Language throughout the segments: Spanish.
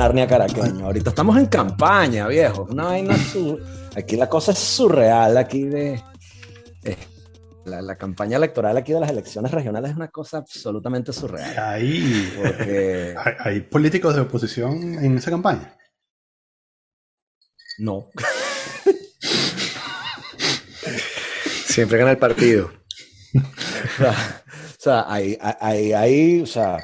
Narnia caraqueño. Ahorita estamos en campaña, viejo. Una vaina su... Aquí la cosa es surreal, aquí de... eh, la, la campaña electoral aquí de las elecciones regionales es una cosa absolutamente surreal. Hay, Porque hay, hay políticos de oposición en esa campaña. no. Siempre gana el partido. O sea, o sea, ahí, ahí, ahí, o sea,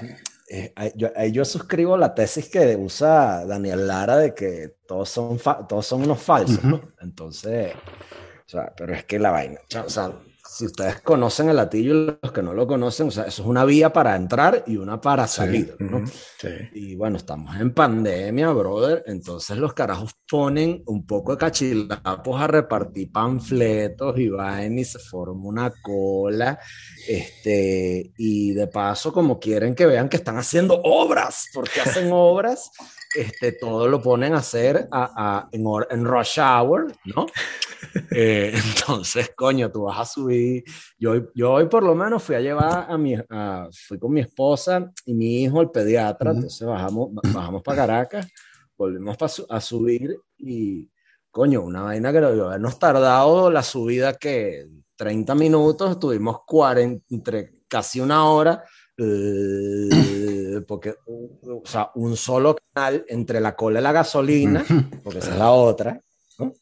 eh, yo, yo suscribo la tesis que usa Daniel Lara de que todos son, todos son unos falsos, ¿no? Entonces, o sea, pero es que la vaina, o sea, si ustedes conocen el latillo y los que no lo conocen, o sea, eso es una vía para entrar y una para salir, ¿no? Ujú, Sí. Y bueno, estamos en pandemia, brother. Entonces los carajos ponen un poco de cachilapos a repartir panfletos y vaina y se forma una cola. Este, y de paso, como quieren que vean que están haciendo obras, porque hacen obras, este, todo lo ponen a hacer a- a- en, hor- en rush hour, ¿no? Eh, entonces, coño, tú vas a subir. Yo, yo hoy por lo menos fui a llevar a mi, a- fui con mi esposa y mi hijo al pediatra, entonces bajamos, ba- bajamos para Caracas, volvimos pa su- a subir y, coño, una vaina que debió habernos tardado la subida que 30 minutos, tuvimos 40, entre casi una hora, eh, porque, o sea, un solo canal entre la cola y la gasolina, porque esa es la otra, ¿no?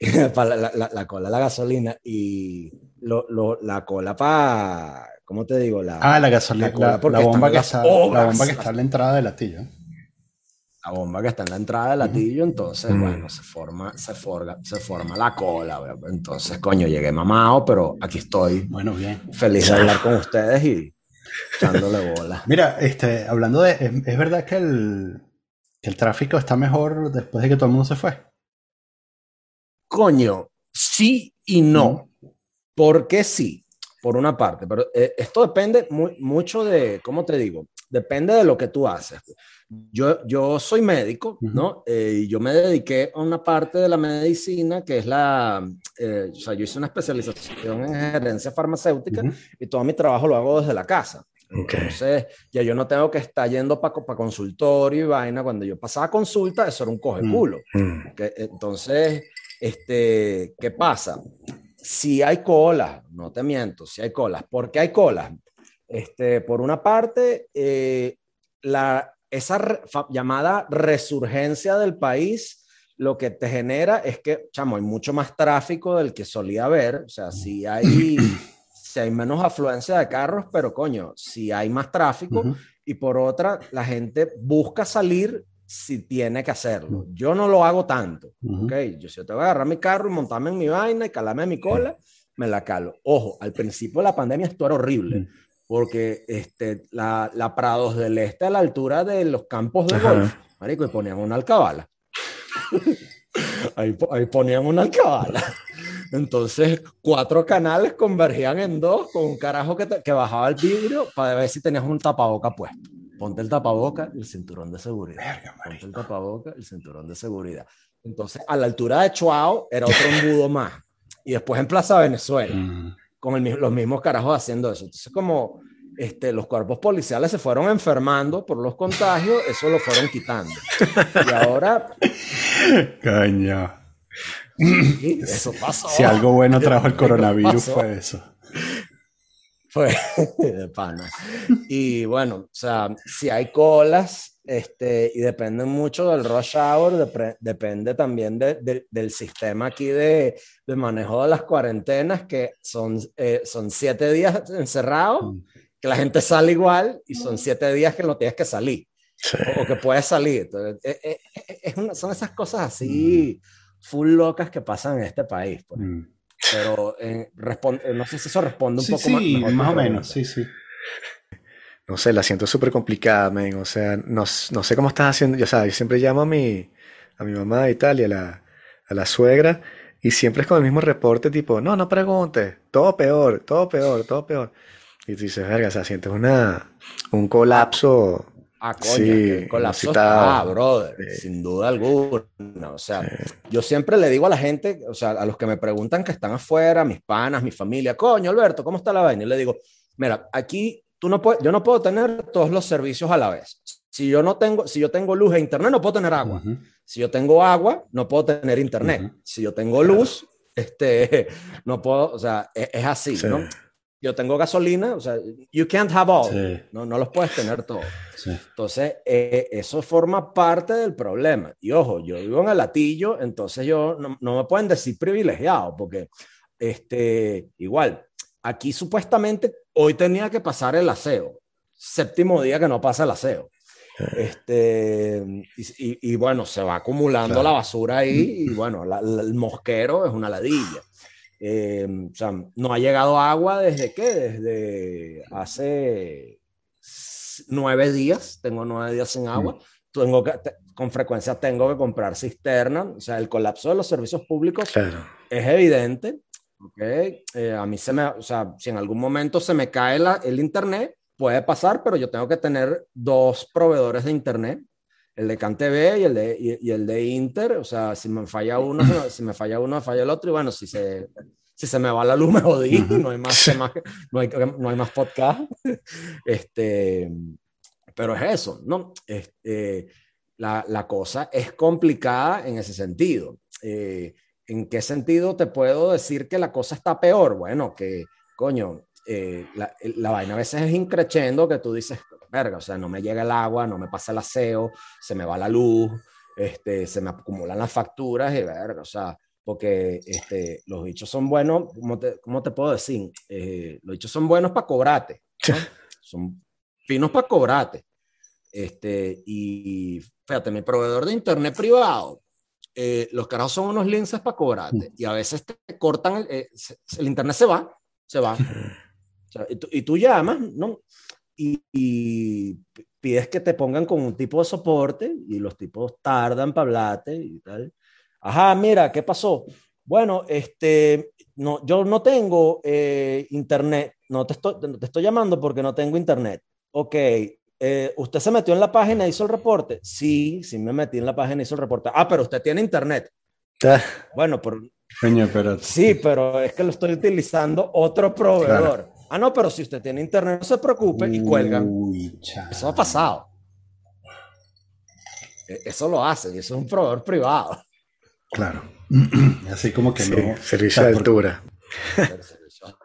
para la, la- la cola, la gasolina y lo- lo- la cola para, ¿cómo te digo? La, Ah, la gasolina, La cola, la, bomba que está, la bomba que está en la entrada del latillo. la bomba que está en la entrada del latillo, entonces, Mm. bueno, se forma, se forma, se forma la cola, ¿verdad? entonces, coño, llegué mamado, pero aquí estoy, Bueno, bien. feliz de hablar con ustedes y echándole bola. Mira, este, hablando de, es, es verdad que el, que el tráfico está mejor después de que todo el mundo se fue. Coño, sí y no. ¿Por qué sí? Por una parte, pero eh, esto depende muy, mucho de, ¿cómo te digo? Depende de lo que tú haces. Yo, yo soy médico. ¿no? Eh, y yo me dediqué a una parte de la medicina que es la, eh, o sea, yo hice una especialización en gerencia farmacéutica Ujú. y todo mi trabajo lo hago desde la casa. Ok. Entonces, ya yo no tengo que estar yendo para consultorio y vaina. Cuando yo pasaba consulta, eso era un coge culo. Mm. Que, entonces, este, ¿qué pasa? Si hay colas, no te miento, si hay colas. ¿Por qué hay colas? Este, por una parte, eh, la, esa re- llamada resurgencia del país, lo que te genera es que, chamo, hay mucho más tráfico del que solía haber. O sea, si hay, si hay menos afluencia de carros, pero coño, si hay más tráfico, Ujú. y por otra, la gente busca salir si tiene que hacerlo. Yo no lo hago tanto, Ujú. ¿ok? Yo si yo tengo que agarrar mi carro y montarme en mi vaina y calarme en mi cola, me la calo. Ojo, al principio de la pandemia esto era horrible. Porque este, la, la Prados del Este a la altura de los campos de Ajá. golf, marico, y ponían una alcabala. ahí, ahí ponían una alcabala. Entonces, cuatro canales convergían en dos con un carajo que, te- que bajaba el vidrio para ver si tenías un tapaboca puesto. Ponte el tapaboca y el cinturón de seguridad. Verga, Ponte el tapaboca y el cinturón de seguridad. Entonces, a la altura de Chuao era otro embudo más. Y después en Plaza Venezuela, Mm. Con el los mismos carajos haciendo eso. Entonces, como este, los cuerpos policiales se fueron enfermando por los contagios, eso lo fueron quitando. Y ahora, sí, eso pasó. Si algo bueno trajo el coronavirus fue eso. Fue de pana. Y bueno, o sea, si hay colas, este, y depende mucho del rush hour, depende también de- de- del sistema aquí de, de manejo de las cuarentenas, que son, eh, son siete días encerrados, Mm. que la gente sale igual, y son siete días que no tienes que salir, Sí. o, o que puedes salir. Entonces, eh, eh, eh, es una- son esas cosas así, full locas que pasan en este país. pues. Mm. Pero eh, respon- eh, no sé si eso responde un Sí, poco sí, más. mejor más o menos, sí, sí. No sé, la siento súper complicada, men. O sea, no, no sé cómo estás haciendo. Yo, o sea, yo siempre llamo a mi, a mi mamá y tal, y a la, a la suegra, y siempre es con el mismo reporte, tipo, no, no preguntes, todo peor, todo peor, todo peor. Y tú dices, verga, o sea, sientes una, un colapso. Ah, coño, Sí, colapso está, brother, Sí. sin duda alguna. O sea, yo siempre le digo a la gente, o sea, a los que me preguntan que están afuera, mis panas, mi familia, coño, Alberto, ¿cómo está la vaina? Y le digo, mira, aquí tú no puedes, yo no puedo tener todos los servicios a la vez. Si yo no tengo, si yo tengo luz e internet, no puedo tener agua. Si yo tengo agua, no puedo tener internet. Si yo tengo luz, este, no puedo, o sea, e, es, así, ¿no? Yo tengo gasolina, o sea, you can't have all, no, no los puedes tener todos. Entonces, eh, eso forma parte del problema. Y ojo, yo vivo en el latillo, entonces yo no, no me pueden decir privilegiado, porque este, igual, aquí supuestamente hoy tenía que pasar el aseo, séptimo día que no pasa el aseo. Este, y, bueno, se va acumulando la basura ahí y bueno, el mosquero es una ladilla. Eh, o sea, no ha llegado agua desde qué? Desde hace nueve días, tengo nueve días sin agua. Tengo que, con frecuencia tengo que comprar cisterna, o sea, el colapso de los servicios públicos es evidente. Okay. Eh, a mí se me, o sea, si en algún momento se me cae la, el internet, puede pasar, pero yo tengo que tener dos proveedores de internet, el de CanTV y el de, y, el de Inter, o sea, si me falla uno, si me falla uno, me falla el otro, y bueno, si se, si se me va la luz me jodí, no hay más, no, hay, no hay más podcast, este, pero es eso, ¿no? Este, la, la cosa es complicada en ese sentido. Eh, ¿En qué sentido te puedo decir que la cosa está peor? Bueno, que, coño, eh, la, la, vaina a veces es increchendo que tú dices, verga, o sea, no me llega el agua, no me pasa el aseo, se me va la luz, este, se me acumulan las facturas y verga, o sea, porque este, los bichos son buenos, ¿cómo te, cómo te puedo decir? Eh, los bichos son buenos para cobrarte, son finos para cobrarte. Este, y fíjate, mi proveedor de internet privado, eh, los carajos son unos linces para cobrarte y a veces te cortan, el, el internet se va, se va y, tú, llamas, ¿no? Y, pides que te pongan con un tipo de soporte y los tipos tardan para hablarte y tal. Ajá, mira, ¿qué pasó? Bueno, este, no, yo no tengo eh, internet, no te estoy, te estoy llamando porque no tengo internet. Ok, eh, ¿usted se metió en la página, hizo el reporte? Sí, sí me metí en la página, hizo el reporte. Ah, pero usted tiene internet. Ah. Bueno, por, pero... Sí, pero es que lo estoy utilizando otro proveedor. Ah, no, pero si usted tiene internet, no se preocupe y cuelgan. Eso ha pasado. E, eso lo hacen, eso es un proveedor privado. Claro. Así como que no. Servicio de altura.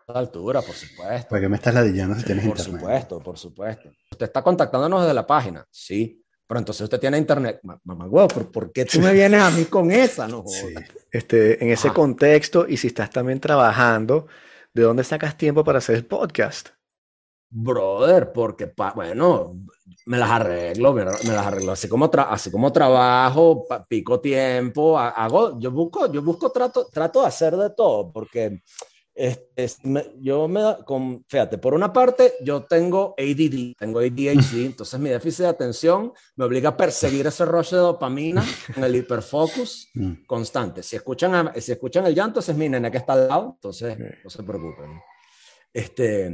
Altura, por supuesto. ¿Para qué me estás ladillando si tienes por internet? Por supuesto, por supuesto. Usted está contactándonos desde la página, sí. Pero entonces usted tiene internet. Mamá, huevo, ¿por, qué tú me vienes a mí con esa? No sí. este, en ese contexto, y si estás también trabajando, ¿de dónde sacas tiempo para hacer el podcast? Brother, porque, bueno, me las arreglo, me, las arreglo. Así como, así como trabajo, pico tiempo, hago, yo busco, yo busco, trato, trato de hacer de todo, porque este, yo me, con, fíjate, por una parte, yo tengo ADD, tengo ADHD, entonces mi déficit de atención me obliga a perseguir ese rush de dopamina en el hiperfocus mm. constante. Si escuchan, si escuchan el llanto, ese es mi nene que está al lado, entonces no se preocupen. Este,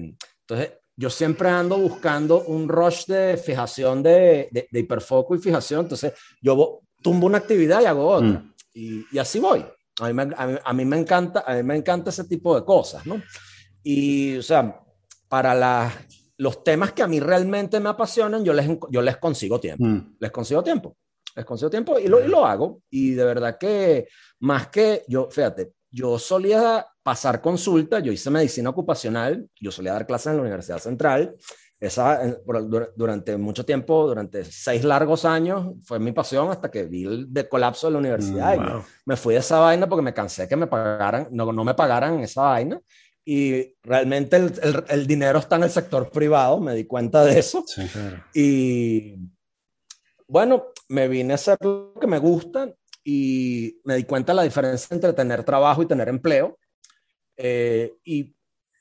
entonces, yo siempre ando buscando un rush de fijación de, de, de hiperfoco y fijación, entonces yo tumbo una actividad y hago otra. Mm. Y, y así voy. A mí, me, a, mí, me encanta, a mí me encanta ese tipo de cosas, ¿no? Y, o sea, para las, los temas que a mí realmente me apasionan, yo les, yo les consigo tiempo. Mm. Les consigo tiempo. Les consigo tiempo y lo, y lo hago. Y de verdad que más que yo, fíjate, yo solía pasar consulta, yo hice medicina ocupacional, yo solía dar clases en la Universidad Central esa, durante mucho tiempo, durante seis largos años, fue mi pasión hasta que vi el de colapso de la universidad. Mm, me, fui de esa vaina porque me cansé que me pagaran, no, no me pagaran esa vaina. Y realmente el, el, dinero está en el sector privado, me di cuenta de eso. Y bueno, me vine a hacer lo que me gusta y me di cuenta de la diferencia entre tener trabajo y tener empleo. Eh, y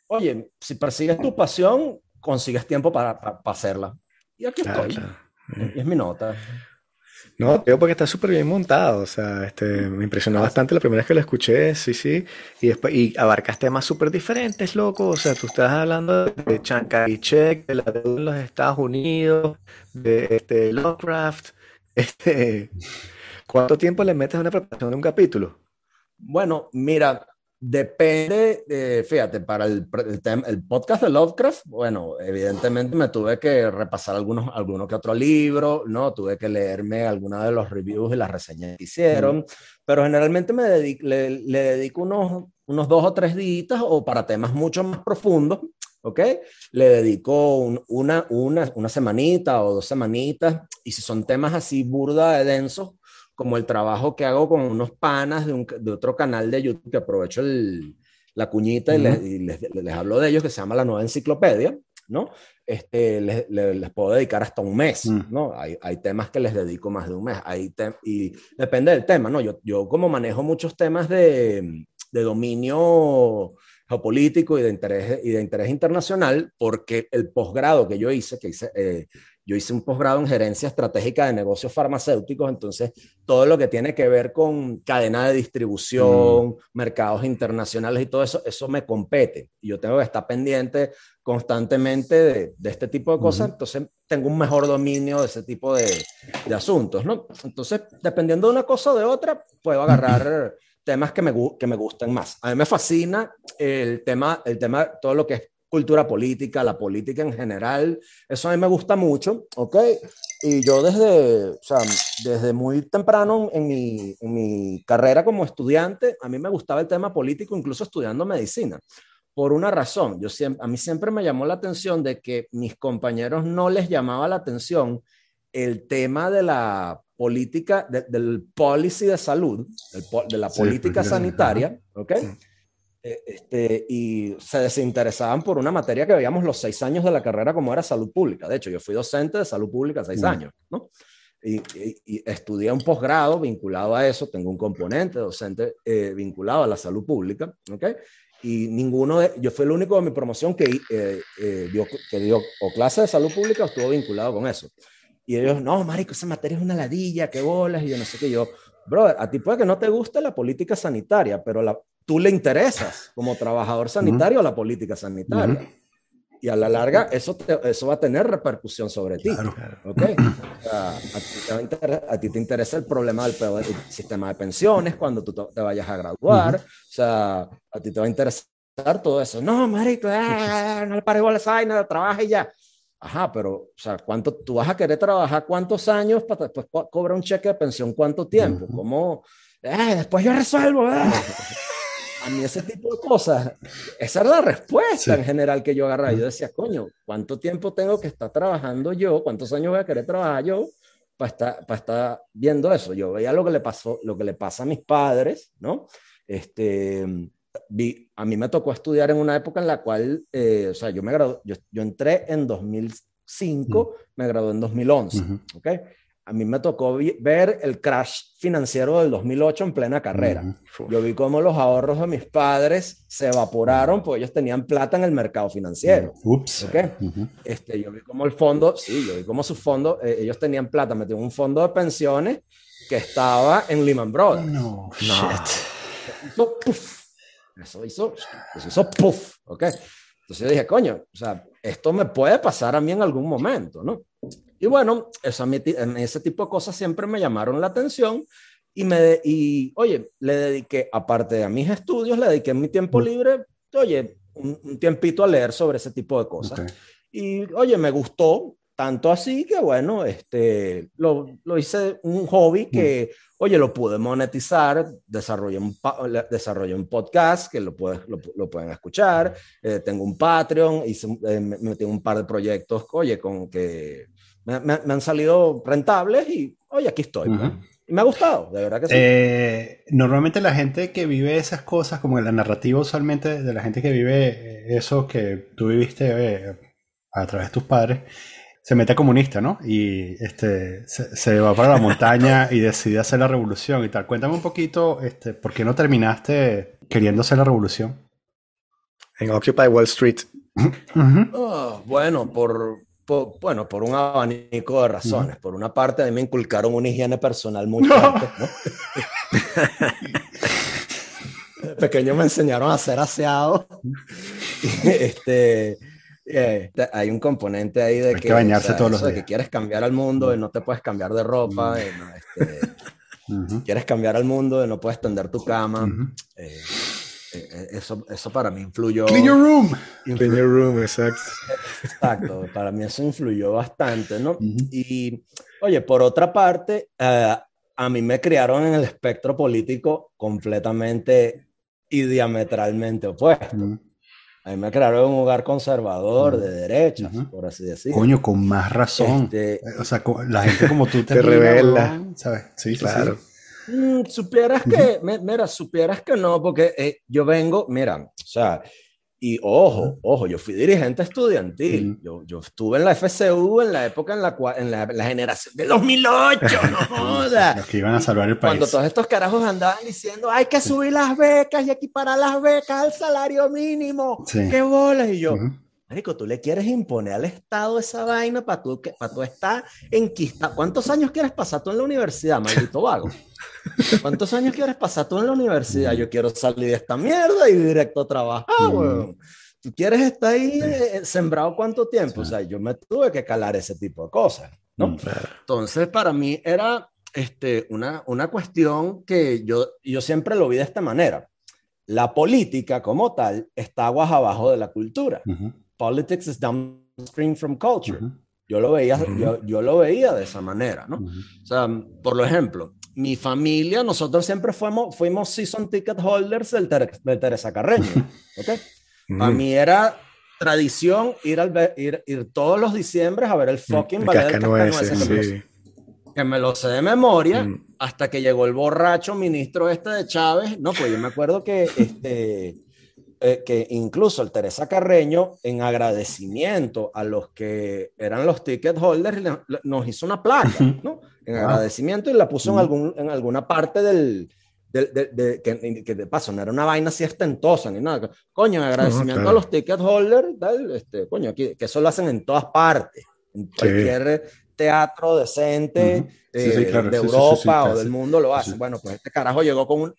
oye, si persigues tu pasión, consigues tiempo para, para, hacerla. Y aquí estoy. Y es mi nota. No, creo porque está súper bien montado. O sea, este, me impresionó bastante la primera vez que lo escuché, sí, sí. Y después, y abarcas temas súper diferentes, loco. O sea, tú estás hablando de Chiang Check, de la deuda en los Estados Unidos, de este, Lovecraft. Este, ¿Cuánto tiempo le metes a una preparación de un capítulo? Bueno, mira, Depende, eh, fíjate, para el, el, el, podcast de Lovecraft, bueno, evidentemente me tuve que repasar algunos, alguno que otro libro, ¿no? Tuve que leerme algunos de los reviews y las reseñas que hicieron, pero generalmente me dedico, le, le, dedico unos, unos dos o tres días o para temas mucho más profundos, ¿ok? Le dedico una, una, una semanita o dos semanitas, y si son temas así burda de densos, como el trabajo que hago con unos panas de, un, de otro canal de YouTube, que aprovecho el, la cuñita y, les, y les, les, hablo de ellos, que se llama La Nueva Enciclopedia, ¿no? Este, les, les, puedo dedicar hasta un mes, mm. ¿no? Hay, hay, temas que les dedico más de un mes, hay y depende del tema, ¿no? Yo, yo como manejo muchos temas de, de dominio geopolítico y de interés, y de interés internacional, porque el posgrado que yo hice, que hice, eh, yo hice un posgrado en gerencia estratégica de negocios farmacéuticos, entonces todo lo que tiene que ver con cadena de distribución, mm. mercados internacionales y todo eso, eso me compete. Y yo tengo que estar pendiente constantemente de, de este tipo de cosas, mm. entonces tengo un mejor dominio de ese tipo de, de, asuntos, ¿no? Entonces, dependiendo de una cosa o de otra, puedo agarrar temas que me, que me gusten más. A mí me fascina el tema, el tema, todo lo que es cultura política, la política en general, eso a mí me gusta mucho, ¿ok? Y yo desde, o sea, desde muy temprano en mi, en mi carrera como estudiante, a mí me gustaba el tema político, incluso estudiando medicina por una razón. Yo siempre, a mí siempre me llamó la atención de que mis compañeros no les llamaba la atención el tema de la política, de, del policy de salud, de la política sanitaria, ¿ok? Sí. Eh, este, y se desinteresaban por una materia que veíamos los seis años de la carrera como era salud pública. De hecho, yo fui docente de salud pública seis mm. años, ¿no? Y, y, y, estudié un posgrado vinculado a eso, tengo un componente docente eh, vinculado a la salud pública, ¿ok? Y ninguno de, yo fui el único de mi promoción que, eh, eh, dio, que dio o clase de salud pública o estuvo vinculado con eso. Y ellos, no, marico, esa materia es una ladilla, qué bolas, y yo no sé qué, yo, brother, a ti puede que no te guste la política sanitaria, pero la, tú le interesas como trabajador sanitario a la política sanitaria. Y a la larga eso, te, eso va a tener repercusión sobre ti. Claro. ¿okay? O sea, a, ti te a, ti te interesa el problema del, del, sistema de pensiones cuando tú te vayas a graduar. O sea, a ti te va a interesar todo eso. No, marico, eh, no le pares igual esa vaina, trabaja y ya. Ajá, pero, o sea, ¿cuánto, tú vas a querer trabajar cuántos años para después cobrar un cheque de pensión? ¿Cuánto tiempo? ¿Cómo? Eh, después yo resuelvo. Eh a mí ese tipo de cosas, esa era la respuesta sí. en general que yo agarraba. Yo decía, coño, ¿cuánto tiempo tengo que estar trabajando yo? ¿Cuántos años voy a querer trabajar yo para estar, para estar viendo eso? Yo veía lo que le pasó, lo que le pasa a mis padres, ¿no? Este, vi, a mí me tocó estudiar en una época en la cual, eh, o sea, yo me gradué, yo, yo entré en 2005, mm. me gradué en 2011, uh -huh. ¿ok? A mí me tocó ver el crash financiero del 2008 en plena carrera. Mm, Yo vi cómo los ahorros de mis padres se evaporaron porque ellos tenían plata en el mercado financiero. Ups. ¿Okay? Uh -huh. este, yo vi cómo el fondo, sí, yo vi cómo su fondo, eh, ellos tenían plata, metieron un fondo de pensiones que estaba en Lehman Brothers. No, no. shit. Hizo puff. Eso hizo, eso hizo puff, ¿ok? Entonces yo dije, coño, o sea, esto me puede pasar a mí en algún momento, ¿no? Y bueno, eso, ese tipo de cosas siempre me llamaron la atención y, me, y oye, le dediqué, aparte de mis estudios, le dediqué mi tiempo libre, oye, un, un tiempito a leer sobre ese tipo de cosas. Okay. Y oye, me gustó, tanto así que bueno, este, lo, lo hice un hobby que, oye, lo pude monetizar, desarrollé un, desarrollé un podcast que lo, puede, lo, lo pueden escuchar, eh, tengo un Patreon, hice, eh, me metí un par de proyectos, oye, con que me, me, me, han salido rentables y, oye, aquí estoy. Uh -huh. Y me ha gustado, de verdad que sí. Eh, normalmente la gente que vive esas cosas, como la narrativa usualmente de la gente que vive eso que tú viviste eh, a través de tus padres, se mete comunista, ¿no? Y este, se, se, va para la montaña y decide hacer la revolución y tal. Cuéntame un poquito, este, ¿por qué no terminaste queriendo hacer la revolución? En Occupy Wall Street. Uh -huh. oh, bueno, por, por, bueno, por un abanico de razones. Uh. Por una parte, a mí me inculcaron una higiene personal muy fuerte, ¿no? pequeño me enseñaron a ser aseado. este, eh, hay un componente ahí de hay que, que bañarse o sea, todos los días. de que quieres cambiar al mundo y no te puedes cambiar de ropa. Uh no, este, uh -huh. Quieres cambiar al mundo y no puedes tender tu cama. Eh, eso, eso para mí influyó. Clean your room. Clean your room, exacto. Exacto, para mí eso influyó bastante, ¿no? Y, oye, por otra parte, eh, a mí me criaron en el espectro político completamente y diametralmente opuesto. A mí me criaron en un hogar conservador, de derecha, por así decirlo. Coño, con más razón. Este, o sea, la gente como tú te, revela. ¿Sabes? Sí, claro. Mm, supieras que, mira, supieras que no, porque eh, yo vengo, mira, o sea, y ojo, ojo, yo fui dirigente estudiantil. yo, yo, estuve en la FCU en la época en la cual, en la, generación de 2008, no jodas. Los que iban a salvar el país. Cuando todos estos carajos andaban diciendo, hay que subir las becas y equiparar las becas al salario mínimo. ¡Qué bolas! Y yo, Marico, tú le quieres imponer al Estado esa vaina para tú, para tú estar enquistado. ¿Cuántos años quieres pasar tú en la universidad, maldito vago? ¿Cuántos años quieres pasar tú en la universidad? Yo quiero salir de esta mierda y directo a trabajar, weón. ¿Tú quieres estar ahí eh, sembrado cuánto tiempo? O sea, yo me tuve que calar ese tipo de cosas, ¿no? Mm, Entonces, para mí era este, una, una cuestión que yo, yo siempre lo vi de esta manera. La política como tal está aguas abajo de la cultura. Politics is downstream from culture. Yo lo veía, yo, yo, lo veía de esa manera, ¿no? O sea, por ejemplo, mi familia, nosotros siempre fuimos, fuimos season ticket holders del, Teresa Carreño. ¿okay? Para mí era tradición ir, al, ir, ir todos los diciembres a ver el fucking ballet del que, me lo sé de memoria mm. hasta que llegó el borracho ministro este de Chávez. No, pues yo me acuerdo que este eh, que incluso el Teresa Carreño, en agradecimiento a los que eran los ticket holders, nos hizo una placa, ¿no? En agradecimiento y la puso en, algún, en alguna parte del, de, que, que, de paso no era una vaina así estentosa ni nada. Coño, en agradecimiento a los ticket holders, este, coño, que, que, eso lo hacen en todas partes, en cualquier teatro decente eh, de Europa o del mundo lo hacen. Bueno, pues este carajo llegó con un,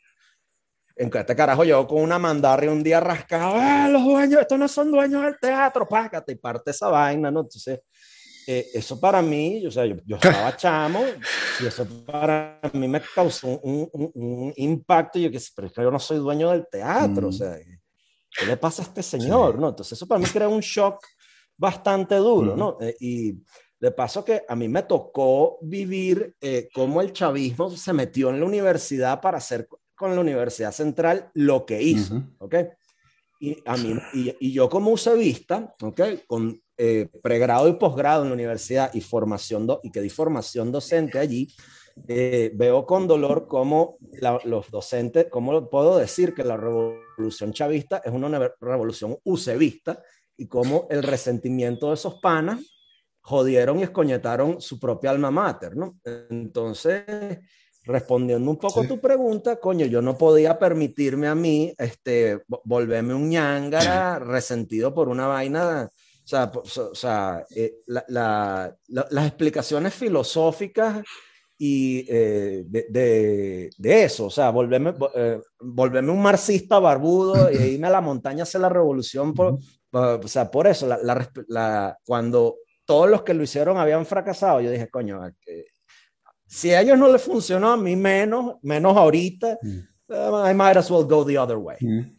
en que este carajo llegó con una mandarria un día rascado, ¡ah, los dueños, estos no son dueños del teatro, págate y parte esa vaina, ¿no? Entonces, eh, eso para mí, o sea, yo, yo, estaba chamo y eso para mí me causó un, un, un impacto, yo que pero es que yo no soy dueño del teatro, o mm. sea, ¿qué le pasa a este señor, no? Entonces, eso para mí crea un shock bastante duro, ¿no? Eh, y de paso que a mí me tocó vivir eh, cómo el chavismo se metió en la universidad para hacer con la Universidad Central lo que hizo, ¿ok? Y, a mí, y, yo como usevista, ¿ok? Con eh, pregrado y posgrado en la universidad y formación, do, y que di formación docente allí, eh, veo con dolor cómo los docentes, cómo puedo decir que la revolución chavista es una revolución usevista y cómo el resentimiento de esos panas jodieron y escoñetaron su propia alma mater, ¿no? Entonces, respondiendo un poco a tu pregunta, coño, yo no podía permitirme a mí este, volverme un ñangara resentido por una vaina. O sea, o sea eh, la, las explicaciones filosóficas y eh, de, de, eso, o sea, volverme, eh, volverme un marxista barbudo y irme a la montaña hacer la revolución, por, o sea, por eso, la, cuando todos los que lo hicieron habían fracasado, yo dije, coño, si a ellos no les funcionó, a mí menos, menos ahorita, mm. uh, I might as well go the other way. Mm.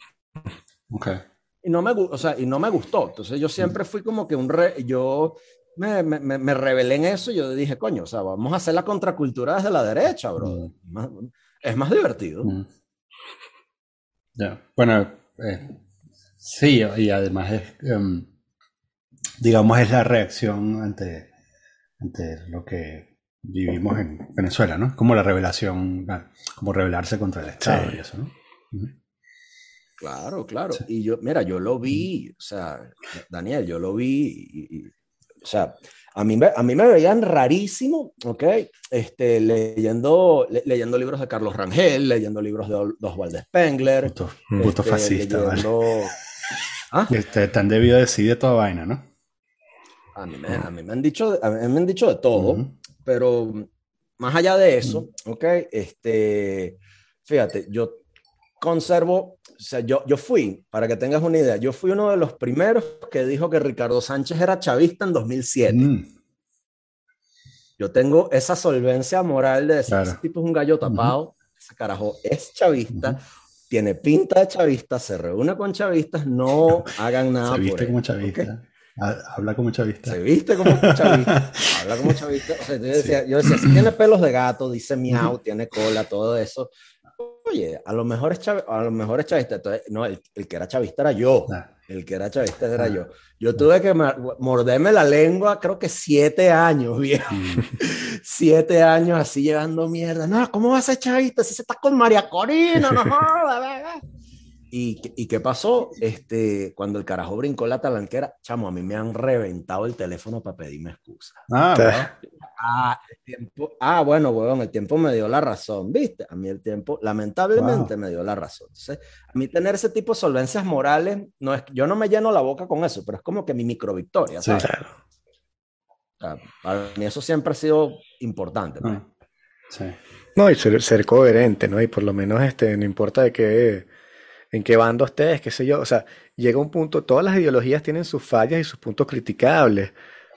Okay. Y no, me, o sea, y no me gustó. Entonces yo siempre fui como que un... Re, yo me, me, me, rebelé en eso y yo dije, coño, o sea, vamos a hacer la contracultura desde la derecha, bro. Mm. es más divertido. Ya, bueno, eh, sí, y además es, em, digamos, es la reacción ante, ante lo que vivimos en Venezuela, ¿no? Como la revelación, como rebelarse contra el Estado y eso, ¿no? Claro, claro. Y yo, mira, yo lo vi, o sea, Daniel, yo lo vi, y, o sea, a mí, a mí me veían rarísimo, ¿ok? Este, leyendo, leyendo libros de Carlos Rangel, leyendo libros de, Oswald Spengler. Un puto este, fascista, ¿vale? ¿Ah? Este, tan debido a decir toda vaina, ¿no? A mí, me, a mí me han dicho, a mí me han dicho de todo. Pero más allá de eso, ¿ok? Este, fíjate, yo conservo, o sea, yo, yo fui, para que tengas una idea, yo fui uno de los primeros que dijo que Ricardo Sánchez era chavista en 2007. Mm. Yo tengo esa solvencia moral de decir, ese tipo es un gallo tapado, ese carajo es chavista, tiene pinta de chavista, se reúne con chavistas, no hagan nada. Se viste como chavista. Habla como chavista. Se viste como chavista. habla como chavista. O sea, yo, decía, yo decía, si tiene pelos de gato, dice miau, tiene cola, todo eso. Oye, a lo mejor es, a lo mejor es chavista. Entonces, no, el, el que era chavista era yo. Ah. El que era chavista era yo. Yo tuve que morderme la lengua, creo que siete años, viejo. siete años así llevando mierda. No, ¿cómo vas a ser chavista si se está con María Corina? No ¿Y, ¿Y qué pasó? Este, cuando el carajo brincó la talanquera, chamo, a mí me han reventado el teléfono para pedirme excusa. Ah, ah, el tiempo, ah, bueno, weón, el tiempo me dio la razón, ¿viste? A mí el tiempo, lamentablemente, me dio la razón. Entonces, a mí tener ese tipo de solvencias morales, no es, yo no me lleno la boca con eso, pero es como que mi micro victoria, ¿sabes? para mí eso siempre ha sido importante. Pues. Ah, sí. No, y ser, ser, coherente, ¿no? Y por lo menos, este, no importa de qué en qué bando estés, qué sé yo. O sea, llega un punto, todas las ideologías tienen sus fallas y sus puntos criticables,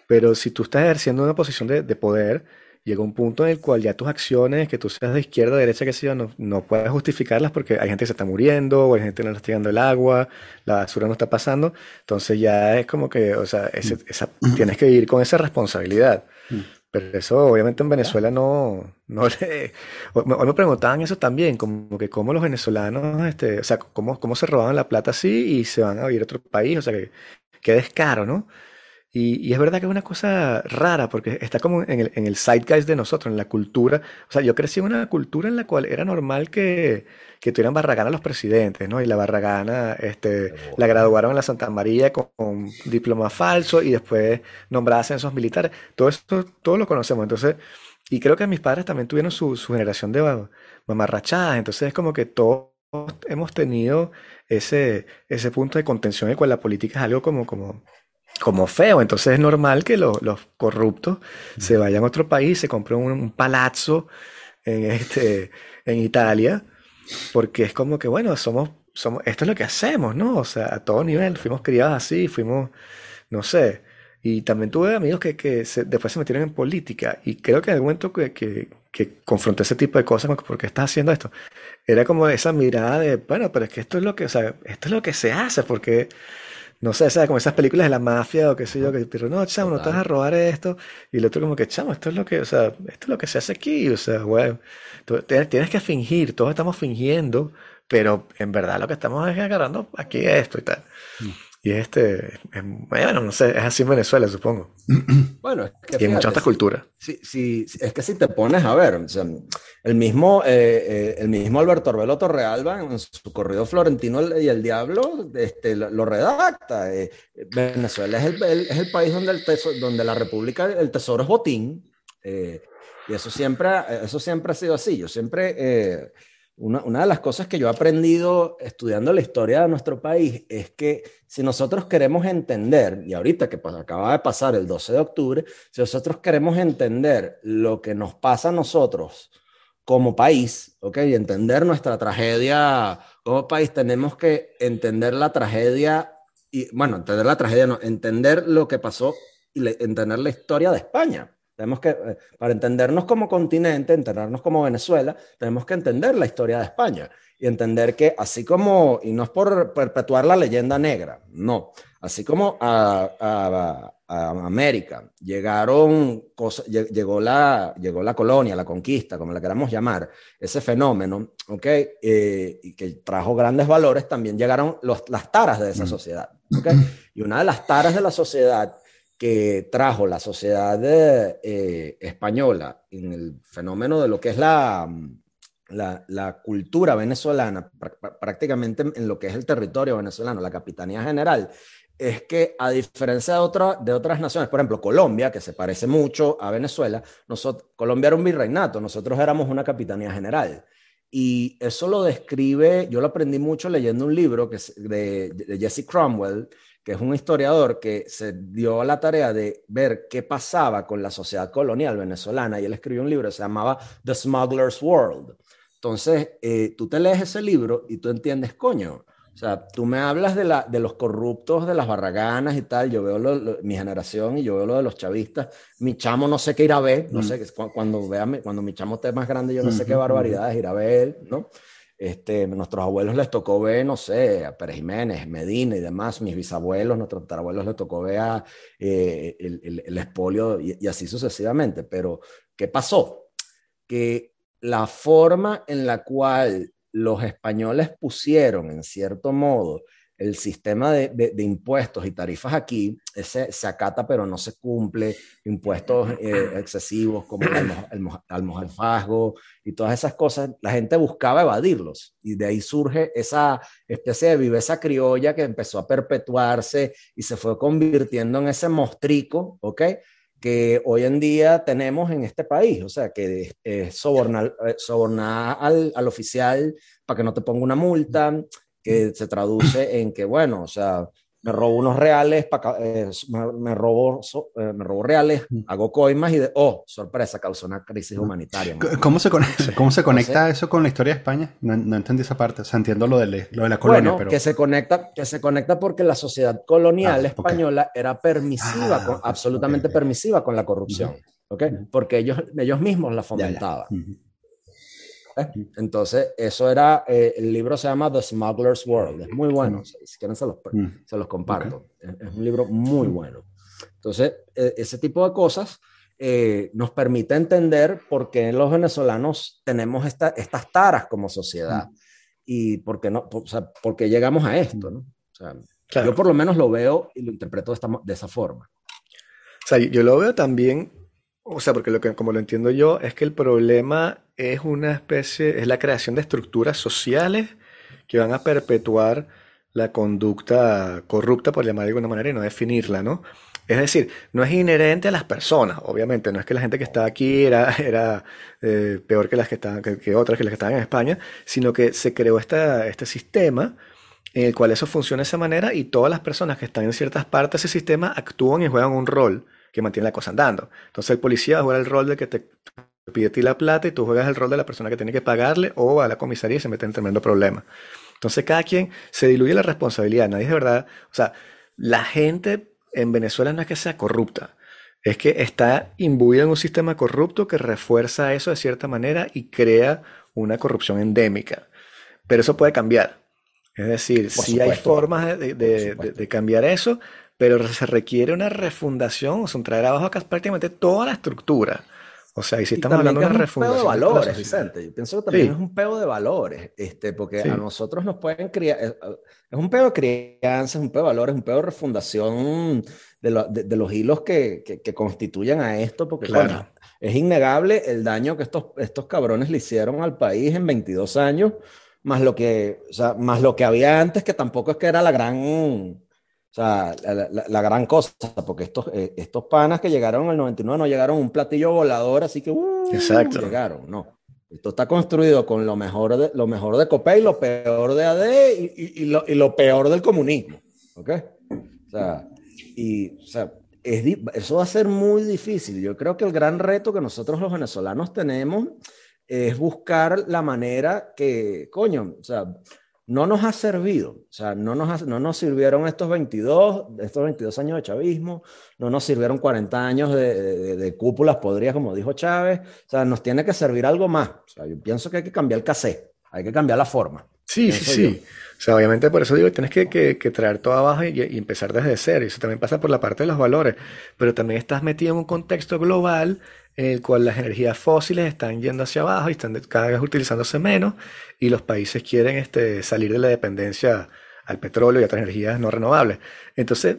pero si tú estás ejerciendo una posición de, poder, llega un punto en el cual ya tus acciones, que tú seas de izquierda, derecha, qué sé yo, no, no puedes justificarlas porque hay gente que se está muriendo, o hay gente que no está llegando el agua, la basura no está pasando. Entonces ya es como que, o sea, mm. tienes que ir con esa responsabilidad. Pero eso obviamente en Venezuela no, no le... Hoy me preguntaban eso también, como que cómo los venezolanos, este, o sea, cómo, cómo se robaban la plata así y se van a vivir a otro país, o sea, que, que descaro, ¿no? Y, es verdad que es una cosa rara, porque está como en el, en el zeitgeist de nosotros, en la cultura. O sea, yo crecí en una cultura en la cual era normal que, que tuvieran barragana los presidentes, ¿no? Y la barragana este, la graduaron en la Santa María con, un diploma falso y después nombrada censos militares. Todo esto, todo lo conocemos. Entonces, y creo que mis padres también tuvieron su, su generación de mamarrachadas. Entonces, es como que todos hemos tenido ese, ese punto de contención en el cual la política es algo como, como como feo. Entonces es normal que los corruptos se vayan a otro país, se compren un, palazzo en, este, en Italia, porque es como que, bueno, somos, somos, esto es lo que hacemos, ¿no? O sea, a todo nivel, fuimos criados así, fuimos, no sé. Y también tuve amigos que, que después se metieron en política y creo que en algún momento que, que, que confronté ese tipo de cosas, ¿por qué estás haciendo esto? Era como esa mirada de, bueno, pero es que esto es lo que, o sea, esto es lo que se hace, porque no sé, ¿sabes? Como esas películas de la mafia o qué sé yo, que pero no, chamo, no te vas a robar esto. Y el otro como que, chamo, esto es lo que, o sea, esto es lo que se hace aquí, o sea, güey. Tienes que fingir, todos estamos fingiendo, pero en verdad lo que estamos es agarrando aquí esto y tal. Y este, bueno, no sé, es así en Venezuela, supongo. Bueno, es que y en muchas otras culturas. Sí, sí, es que si te pones a ver, el, mismo, eh, eh, el mismo Alberto Arbelo Torrealba en su corrido Florentino y el Diablo este, lo, redacta. Eh, Venezuela es el, es el, país donde, el donde la República, el tesoro es botín. y eso siempre, eso siempre ha sido así. Yo siempre una, de las cosas que yo he aprendido estudiando la historia de nuestro país es que si nosotros queremos entender, y ahorita que pues, acaba de pasar el 12 de octubre, si nosotros queremos entender lo que nos pasa a nosotros como país, ¿ok? Y entender nuestra tragedia como país, tenemos que entender la tragedia, y bueno, entender la tragedia, no, entender lo que pasó y entender la historia de España. Tenemos que, eh, para entendernos como continente, entendernos como Venezuela, tenemos que entender la historia de España y entender que así como, y no es por perpetuar la leyenda negra, no, así como a, a, América llegaron cosas, llegó la, llegó la colonia, la conquista, como la queramos llamar, ese fenómeno, ¿ok? Eh, y que trajo grandes valores, también llegaron los, las taras de esa mm. sociedad, ¿ok? Y una de las taras de la sociedad que trajo la sociedad eh, española en el fenómeno de lo que es la, la, cultura venezolana, prácticamente en lo que es el territorio venezolano, la Capitanía General, es que a diferencia de, otra, de otras naciones, por ejemplo Colombia, que se parece mucho a Venezuela, Colombia era un virreinato, nosotros éramos una Capitanía General. Y eso lo describe, yo lo aprendí mucho leyendo un libro que es de Jesse Cromwell, que es un historiador que se dio la tarea de ver qué pasaba con la sociedad colonial venezolana y él escribió un libro que se llamaba The Smuggler's World. Entonces, eh, tú te lees ese libro y tú entiendes, coño, o sea, tú me hablas de, la, de los corruptos, de las barraganas y tal, yo veo mi generación y yo veo lo de los chavistas, mi chamo no sé qué ir a ver, no mm. sé, cuando, vea, cuando mi chamo esté más grande, yo no sé qué barbaridades ir a ver, ¿no? Este, nuestros abuelos les tocó ver, no sé, a Pérez Jiménez, Medina y demás, mis bisabuelos, nuestros tatarabuelos les tocó ver a, eh, el, el, el, espolio y, y así sucesivamente. Pero, ¿qué pasó? Que la forma en la cual los españoles pusieron, en cierto modo, el sistema de, de, de, impuestos y tarifas aquí ese, se acata pero no se cumple, impuestos eh, excesivos como el, el almojarfazgo y todas esas cosas, la gente buscaba evadirlos y de ahí surge esa especie de viveza criolla que empezó a perpetuarse y se fue convirtiendo en ese mostrico, ¿ok? que hoy en día tenemos en este país, o sea, que eh, sobornar, eh, sobornar al, al oficial para que no te ponga una multa, que se traduce en que, bueno, o sea, me robo unos reales, pa, eh, me, robo, so, eh, me robo reales, hago coimas y de, oh, sorpresa, causó una crisis humanitaria. ¿Cómo se, conecta, ¿cómo se conecta Entonces, eso con la historia de España? No, no, entendí esa parte, o sea, entiendo lo de, lo de la colonia, bueno, pero... Que se, conecta, que se conecta porque la sociedad colonial ah, española okay. era permisiva, ah, con, absolutamente okay, permisiva con la corrupción. ¿ok? Porque ellos, ellos mismos la fomentaban. Ya, ya. Entonces, eso era, eh, el libro se llama The Smuggler's World, es muy bueno, si quieren se los, se los comparto, okay. es, es, un libro muy bueno. Entonces, eh, ese tipo de cosas eh, nos permite entender por qué los venezolanos tenemos esta, estas taras como sociedad y por qué, no, por, o sea, por qué llegamos a esto, ¿no? O sea, claro. yo por lo menos lo veo y lo interpreto de, esta, de esa forma. O sea, yo lo veo también o sea, porque lo que, como lo entiendo yo, es que el problema es una especie, es la creación de estructuras sociales que van a perpetuar la conducta corrupta, por llamar de alguna manera, y no definirla, ¿no? Es decir, no es inherente a las personas, obviamente, no es que la gente que está aquí era, era eh, peor que las que estaban, que, otras que las que estaban en España, sino que se creó este sistema en el cual eso funciona de esa manera y todas las personas que están en ciertas partes de ese sistema actúan y juegan un rol que mantiene la cosa andando. Entonces el policía juega el rol de que te pide a ti la plata y tú juegas el rol de la persona que tiene que pagarle o a la comisaría y se mete en tremendo problema. Entonces cada quien se diluye la responsabilidad. Nadie es de verdad, o sea, la gente en Venezuela no es que sea corrupta, es que está imbuida en un sistema corrupto que refuerza eso de cierta manera y crea una corrupción endémica. Pero eso puede cambiar. Es decir, si hay formas de, de, de, de, cambiar eso, pero se requiere una refundación, o sea, traer abajo acá prácticamente toda la estructura. O sea, y si estamos hablando de una refundación. Es un peo de valores, Vicente. Yo pienso que también sí. es un peo de valores, este, porque sí. a nosotros nos pueden criar. Es, es un peo de crianza, es un peo de valores, es un peo de refundación de, lo, de, de los hilos que, que, que, constituyen a esto, porque claro. coño, es innegable el daño que estos, estos cabrones le hicieron al país en 22 años, más lo que, o sea, más lo que había antes, que tampoco es que era la gran sea, la, la, la, gran cosa, porque estos, eh, estos panas que llegaron el 99 no llegaron un platillo volador, así que uh, Exacto. llegaron, no. Esto está construido con lo mejor de, lo mejor de COPEI, lo peor de AD y, y, y, lo, y lo, peor del comunismo. ¿Ok? O sea, y, o sea es, eso va a ser muy difícil. Yo creo que el gran reto que nosotros los venezolanos tenemos es buscar la manera que, coño, o sea, no nos ha servido, o sea, no nos, ha, no nos sirvieron estos 22, estos 22 años de chavismo, no nos sirvieron 40 años de, de, de, cúpulas podridas, como dijo Chávez, o sea, nos tiene que servir algo más. O sea, yo pienso que hay que cambiar el cassette, hay que cambiar la forma. Sí, sí, sí. O sea, obviamente por eso digo tienes que, que, que traer todo abajo y, y, empezar desde cero. Y eso también pasa por la parte de los valores. Pero también estás metido en un contexto global en el cual las energías fósiles están yendo hacia abajo y están cada vez utilizándose menos y los países quieren este, salir de la dependencia al petróleo y a otras energías no renovables. Entonces,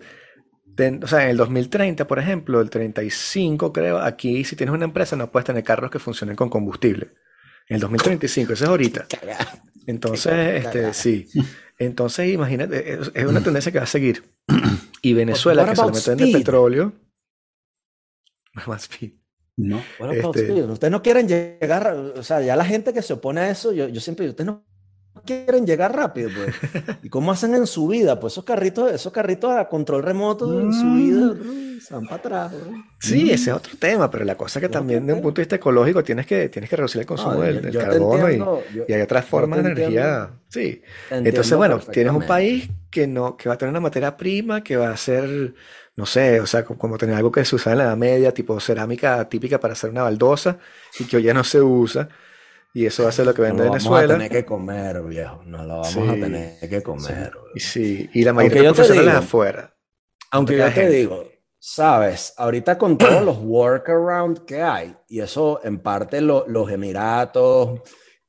o sea, en el 2030, por ejemplo, el 35 creo, aquí si tienes una empresa no puedes tener carros que funcionen con combustible. En el 2035, eso es ahorita. Entonces, este, sí. Entonces, imagínate, es una tendencia que va a seguir. Y Venezuela, que se le meten de petróleo. Más speed. No. Bueno, este... ustedes no quieren llegar, o sea, ya la gente que se opone a eso, yo, yo siempre digo, ustedes no quieren llegar rápido, pues. ¿Y cómo hacen en su vida? Pues esos carritos, esos carritos a control remoto en su mm. vida se van para atrás. Sí, mm. ese es otro tema, pero la cosa es que también de un punto de vista ecológico tienes que, tienes que reducir el consumo del, carbono entiendo, y, yo, y, hay otras formas de energía. Sí. Entonces, bueno, tienes un país que no, que va a tener una materia prima, que va a ser no sé, o sea, como tener algo que se usaba en la Edad Media, tipo cerámica típica para hacer una baldosa y que hoy ya no se usa. y eso va a ser lo que vende No lo Venezuela. vamos a tener que comer, viejo. No lo vamos a Sí. tener que comer. Y sí, y la mayoría Aunque de yo los te profesionales digo- afuera. Aunque yo te gente. digo, sabes, ahorita con todos los workaround que hay, y eso en parte lo- los Emiratos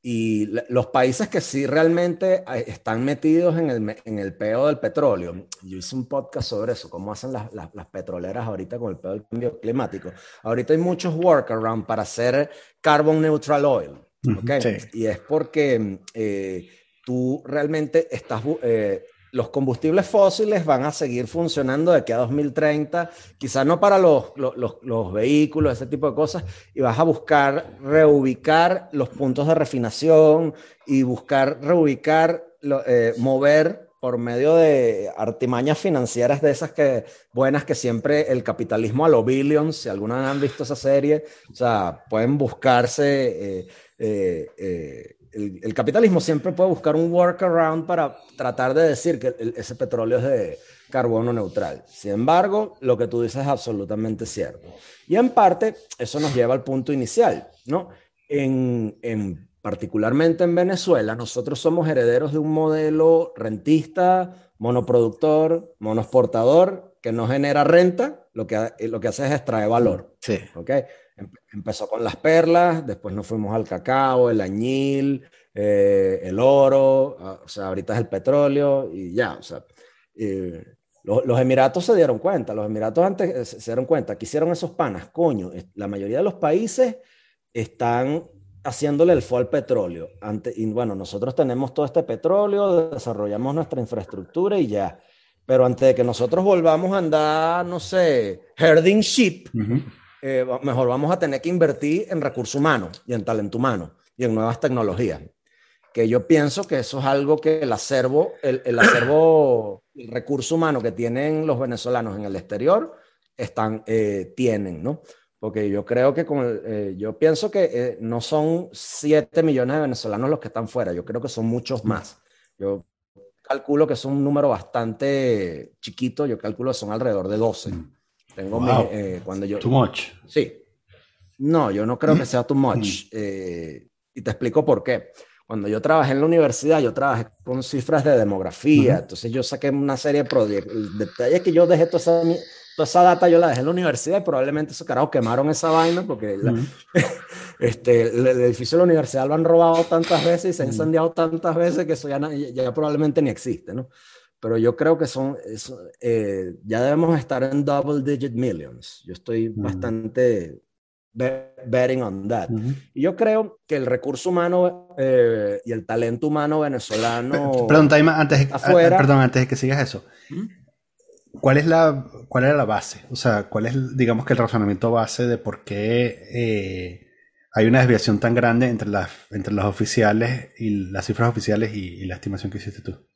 y los países que sí realmente eh, están metidos en el, en el peo del petróleo. Yo hice un podcast sobre eso, cómo hacen las, las- las petroleras ahorita con el peo del cambio climático. Ahorita hay muchos workaround para hacer carbon neutral oil. ¿ok? Sí. Y es porque eh, tú realmente estás, eh, los combustibles fósiles van a seguir funcionando de aquí a 2030, quizás no para los, los, los- los vehículos, ese tipo de cosas, y vas a buscar reubicar los puntos de refinación y buscar reubicar, eh, mover por medio de artimañas financieras de esas que buenas que siempre el capitalismo a los billions, si alguna han visto esa serie, o sea, pueden buscarse eh, eh, el, el capitalismo siempre puede buscar un workaround para tratar de decir que el- ese petróleo es de carbono neutral. Sin embargo, lo que tú dices es absolutamente cierto. Y en parte, eso nos lleva al punto inicial, ¿no? En, en- particularmente en Venezuela, nosotros somos herederos de un modelo rentista, monoproductor, monoexportador, que no genera renta, lo que, lo que hace es extraer valor. Sí. ¿ok? Em- Empezó con las perlas, después nos fuimos al cacao, el añil, eh, el oro, ah, o sea, ahorita es el petróleo y ya, o sea, los, Emiratos se dieron cuenta, los Emiratos antes eh, se, dieron cuenta, que hicieron esos panas, coño, la mayoría de los países están haciéndole el fue al petróleo. Ante, y bueno, nosotros tenemos todo este petróleo, desarrollamos nuestra infraestructura y ya. Pero antes de que nosotros volvamos a andar, no sé, herding sheep. Eh, mejor vamos a tener que invertir en recursos humanos y en talento humano y en nuevas tecnologías. Que yo pienso que eso es algo que el acervo, el, el acervo, el recurso humano que tienen los venezolanos en el exterior, están, eh, tienen, ¿no? Porque yo creo que con el- eh, yo pienso que eh, no son 7 millones de venezolanos los que están fuera, yo creo que son muchos más. Yo calculo que es un número bastante chiquito, yo calculo que son alrededor de 12. Tengo mi- Wow. eh, cuando yo... Too much. Sí. No, yo no creo que sea too much. eh, y te explico por qué. Cuando yo trabajé en la universidad, yo trabajé con cifras de demografía. Entonces yo saqué una serie de proyectos. El detalle es que yo dejé toda esa, mi- toda esa data, yo la dejé en la universidad y probablemente esos carajos quemaron esa vaina porque la- este, el, el edificio de la universidad lo han robado tantas veces y se ha Mm. incendiado tantas veces que eso ya, na- ya probablemente ni existe, ¿no? Pero yo creo que son, eso, eh, ya debemos estar en double digit millions. Yo estoy bastante be- betting on that. Y yo creo que el recurso humano eh, y el talento humano venezolano... Pe- Perdón, Taima, antes, de- afuera. perdón, antes de que sigas eso. ¿Mm? ¿Cuál es la, cuál era la base? O sea, ¿cuál es, digamos que el razonamiento base de por qué eh, hay una desviación tan grande entre las, entre los oficiales y las cifras oficiales y, y la estimación que hiciste tú?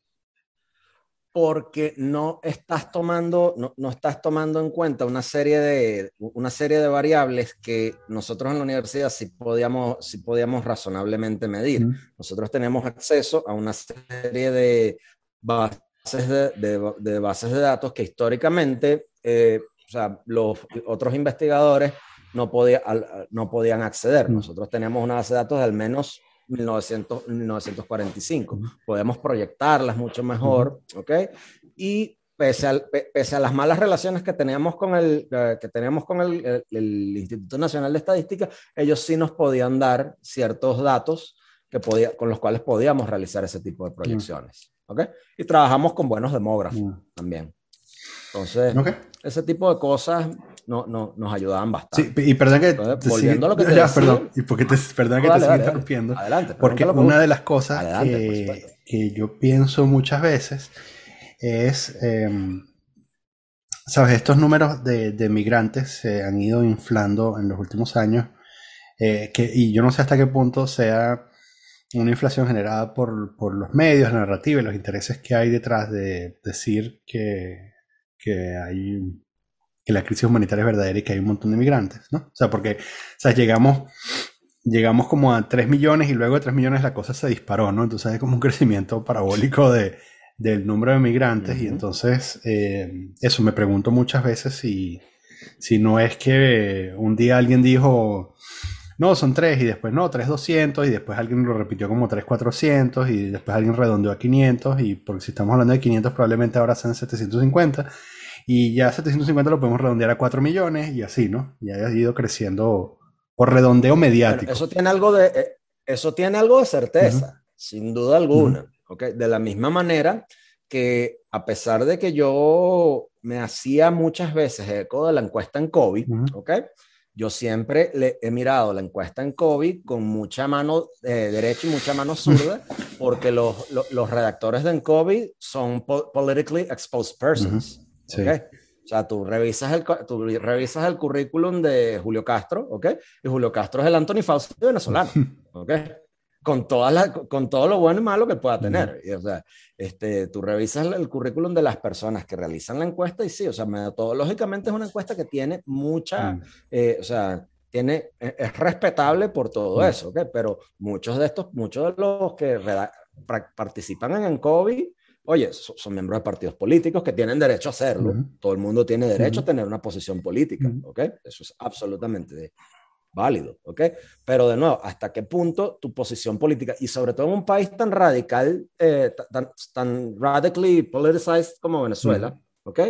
Porque no estás tomando, no, no estás tomando en cuenta una serie de, una serie de variables que nosotros en la universidad sí podíamos, sí podíamos razonablemente medir. Nosotros tenemos acceso a una serie de bases de, de- de bases de datos que históricamente, eh, o sea, los otros investigadores no, podía- no podían acceder. Nosotros teníamos una base de datos de al menos 1900, 1945. Ujú. Podemos proyectarlas mucho mejor, ¿ok? Y pese, al- pe- pese a las malas relaciones que teníamos con el, eh, que teníamos con el, el- el Instituto Nacional de Estadística, ellos sí nos podían dar ciertos datos que podía, con los cuales podíamos realizar ese tipo de proyecciones, ¿ok? Y trabajamos con buenos demógrafos también. Entonces, Ok. ese tipo de cosas no, no, nos ayudaban bastante. Sí, y perdón que Entonces, te volviendo a lo que te ya, decía. perdón, y porque te, perdón que Dale, te siga interrumpiendo. Adelante. Porque una de las cosas Adelante, que, que yo pienso muchas veces es, em, sabes, estos números de, de migrantes se han ido inflando en los últimos años eh, que, y yo no sé hasta qué punto sea una inflación generada por, por los medios, la narrativa y los intereses que hay detrás de decir que, que hay que la crisis humanitaria es verdadera y que hay un montón de migrantes, ¿no? O sea, porque o sea, llegamos, llegamos como a 3 millones y luego de 3 millones la cosa se disparó, ¿no? Entonces hay como un crecimiento parabólico de, del número de migrantes y entonces eh, eso me pregunto muchas veces si, si no es que un día alguien dijo, no, son 3 y después no, 3,200 y después alguien lo repitió como 3,400 y después alguien redondeó a 500 y porque si estamos hablando de 500 probablemente ahora sean 750 y ya 750 lo podemos redondear a 4 millones y así, ¿no? Y ha ido creciendo por redondeo mediático. eso tiene algo de, eh, eso tiene algo de certeza, sin duda alguna. De la misma manera que a pesar de que yo me hacía muchas veces eco de la encuesta en COVID, ¿ok? Yo siempre le he mirado la encuesta en COVID con mucha mano eh, derecha y mucha mano zurda, porque los, los, redactores de en COVID son politically exposed persons. ¿Okay? O sea, tú revisas, el, tú revisas el currículum de Julio Castro, ¿ok? Y Julio Castro es el Anthony Fauci venezolano, ¿ok? con, todas con todo lo bueno y malo que pueda tener. Y, o sea, este, tú revisas el, currículum de las personas que realizan la encuesta y sí, o sea, metodológicamente es una encuesta que tiene mucha, eh, o sea, tiene, e, es, respetable por todo eso, ¿ok? Pero muchos de estos, muchos de los que participan en COVID, oye, son, miembros de partidos políticos que tienen derecho a hacerlo. Todo el mundo tiene derecho a tener una posición política, ¿ok? Eso es absolutamente válido, ¿ok? Pero de nuevo, ¿hasta qué punto tu posición política, y sobre todo en un país tan radical, eh, tan, tan radically politicized como Venezuela, ¿ok?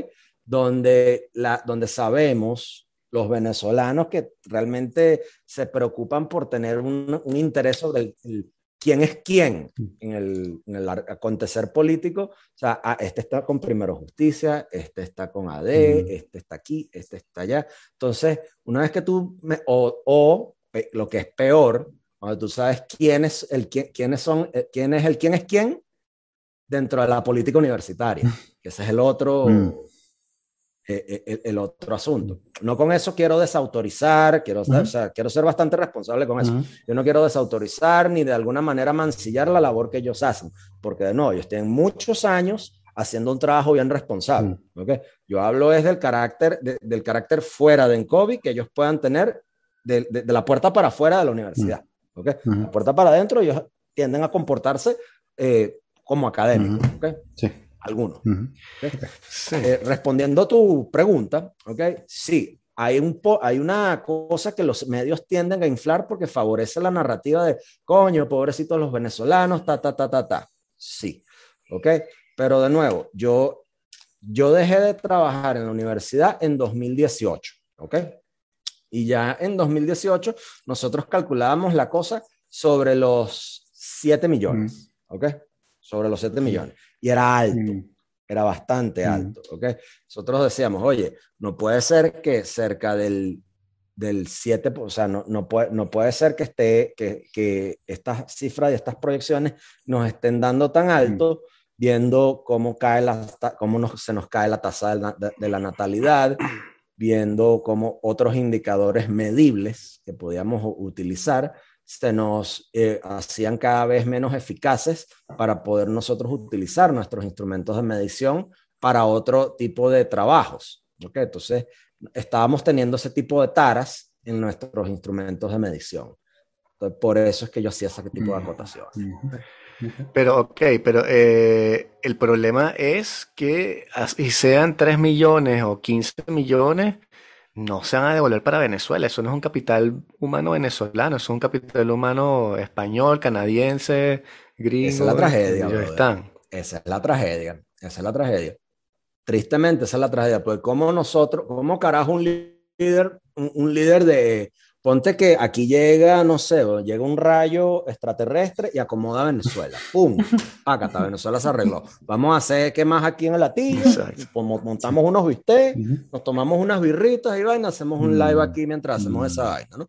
Donde, la, donde sabemos los venezolanos que realmente se preocupan por tener un, un interés sobre el, quién es quién en el, en el, acontecer político. O sea, ah, este está con Primero Justicia, este está con AD, mm. este está aquí, este está allá. Entonces, una vez que tú, o, o, lo que es peor, cuando tú sabes quién es el quién, quiénes son, eh, quién es el quién es quién dentro de la política universitaria, que ese es el otro, mm. Eh, eh, el, otro asunto. No con eso quiero desautorizar, quiero, o sea, quiero ser bastante responsable con eso. Yo no quiero desautorizar ni de alguna manera mancillar la labor que ellos hacen, porque de nuevo, ellos tienen muchos años haciendo un trabajo bien responsable. ¿okay? Yo hablo es del carácter, del carácter fuera de COVID que ellos puedan tener de, de, la puerta para afuera de la universidad. ¿okay? La puerta para adentro, ellos tienden a comportarse eh, como académicos. ¿okay? Sí algunos. Eh, respondiendo a tu pregunta, ¿ok? Sí, hay, un hay una cosa que los medios tienden a inflar porque favorece la narrativa de, coño, pobrecitos los venezolanos, ta, ta, ta, ta, ta. Sí, ¿ok? Pero de nuevo, yo, yo dejé de trabajar en la universidad en 2018, ¿ok? Y ya en 2018 nosotros calculábamos la cosa sobre los 7 millones, ¿ok? Sobre los 7 millones y era alto, mm. era bastante mm. alto, ¿ok? Nosotros decíamos, oye, no puede ser que cerca del, del 7, o sea, no, no, puede, no puede ser que, esté, que, que estas cifras y estas proyecciones nos estén dando tan mm. alto, viendo cómo, cae la, cómo se nos cae la tasa de, de la natalidad, viendo cómo otros indicadores medibles que podíamos utilizar se nos eh, hacían cada vez menos eficaces para poder nosotros utilizar nuestros instrumentos de medición para otro tipo de trabajos. ¿okay? Entonces, estábamos teniendo ese tipo de taras en nuestros instrumentos de medición. Entonces, por eso es que yo hacía ese tipo de acotaciones. Pero, ok, pero eh, el problema es que, y sean 3 millones o 15 millones, no se van a devolver para Venezuela. Eso no es un capital humano venezolano, es un capital humano español, canadiense, gringo. Esa es la tragedia. Están. Esa es la tragedia. Esa es la tragedia. Tristemente, esa es la tragedia. Porque como nosotros, como carajo un líder, un líder de, Ponte que aquí llega, no sé, llega un rayo extraterrestre y acomoda Venezuela. ¡Pum! Acá está, Venezuela se arregló. Vamos a hacer qué más aquí en el latillo. Montamos unos bistecs, nos tomamos unas birritas y vaina, hacemos un live aquí mientras hacemos esa vaina, ¿no?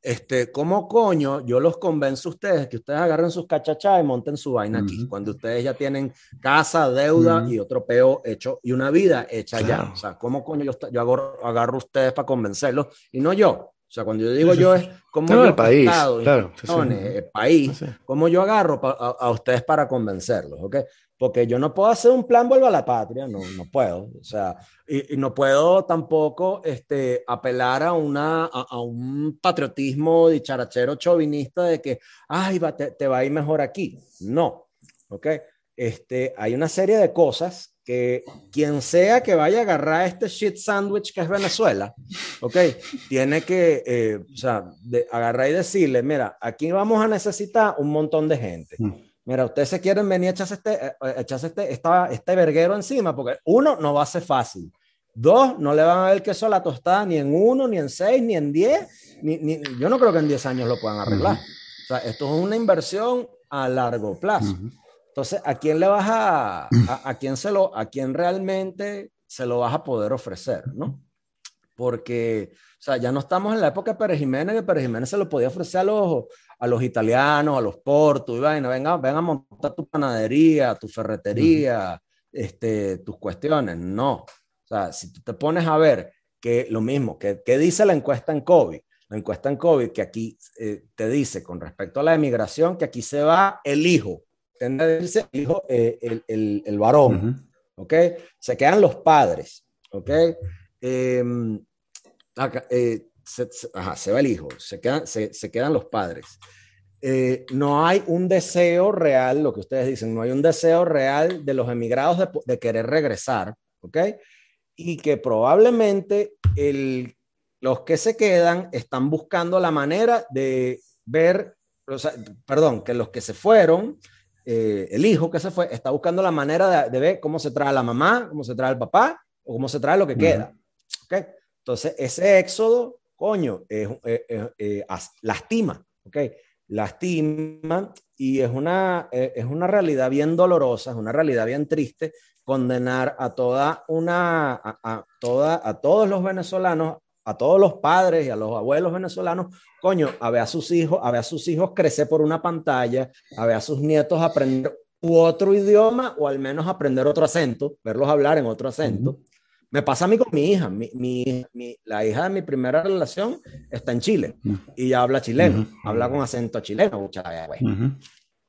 Este, ¿cómo coño yo los convenzo a ustedes que ustedes agarren sus cachachas y monten su vaina aquí? Cuando ustedes ya tienen casa, deuda y otro peo hecho y una vida hecha ya. O sea, ¿cómo coño yo, yo agarro, agarro a ustedes para convencerlos y no yo? O sea, cuando yo digo yo es como yo el país, claro, el país, como yo agarro a, ustedes para convencerlos, ¿ok? Porque yo no puedo hacer un plan vuelva a la patria, no, no puedo, o sea, y, no puedo tampoco este, apelar a, una, a, un patriotismo dicharachero chauvinista de que, ay, te, te va a ir mejor aquí, no, ¿ok? Este, hay una serie de cosas que quien sea que vaya a agarrar este shit sandwich que es Venezuela, ¿ok? Tiene que, eh, o sea, de, agarrar y decirle, mira, aquí vamos a necesitar un montón de gente. Mm. Mira, ustedes se quieren venir a echarse este, eh, echarse este, esta, este verguero encima, porque uno, no va a ser fácil. Dos, no le van a ver queso a la tostada ni en uno, ni en seis, ni en diez. Ni, yo no creo que en diez años lo puedan arreglar. O sea, esto es una inversión a largo plazo. Entonces, ¿a quién le vas a, a, quién se lo, a quién realmente se lo vas a poder ofrecer, no? Porque, o sea, ya no estamos en la época de Pérez Jiménez, que Pérez Jiménez se lo podía ofrecer a los, a los italianos, a los portos, y venga, venga a montar tu panadería, tu ferretería, este, tus cuestiones. No. O sea, si tú te pones a ver que lo mismo, que, que dice la encuesta en COVID, la encuesta en COVID que aquí eh, te dice con respecto a la emigración que aquí se va el hijo dice hijo, eh, el, el, el, varón, ¿ok? Se quedan los padres, ¿ok? Em, eh, se, ajá, se, va el hijo, se quedan, se, se quedan los padres. Eh, no hay un deseo real, lo que ustedes dicen, no hay un deseo real de los emigrados de, de querer regresar, ¿ok? Y que probablemente el, los que se quedan están buscando la manera de ver, o sea, perdón, que los que se fueron eh, el hijo que se fue está buscando la manera de, ver cómo se trae la mamá, cómo se trae el papá o cómo se trae lo que queda. ¿okay? Entonces, ese éxodo, coño, es, eh, lastima, ¿ok? Lastima y es una, eh, es una realidad bien dolorosa, es una realidad bien triste condenar a toda una, a, toda, a todos los venezolanos a todos los padres y a los abuelos venezolanos, coño, a ver a sus hijos, a ver a sus hijos crecer por una pantalla, a ver a sus nietos aprender otro idioma o al menos aprender otro acento, verlos hablar en otro acento. Me pasa a mí con mi hija. Mi, mi, la hija de mi primera relación está en Chile y ya habla chileno, habla con acento chileno.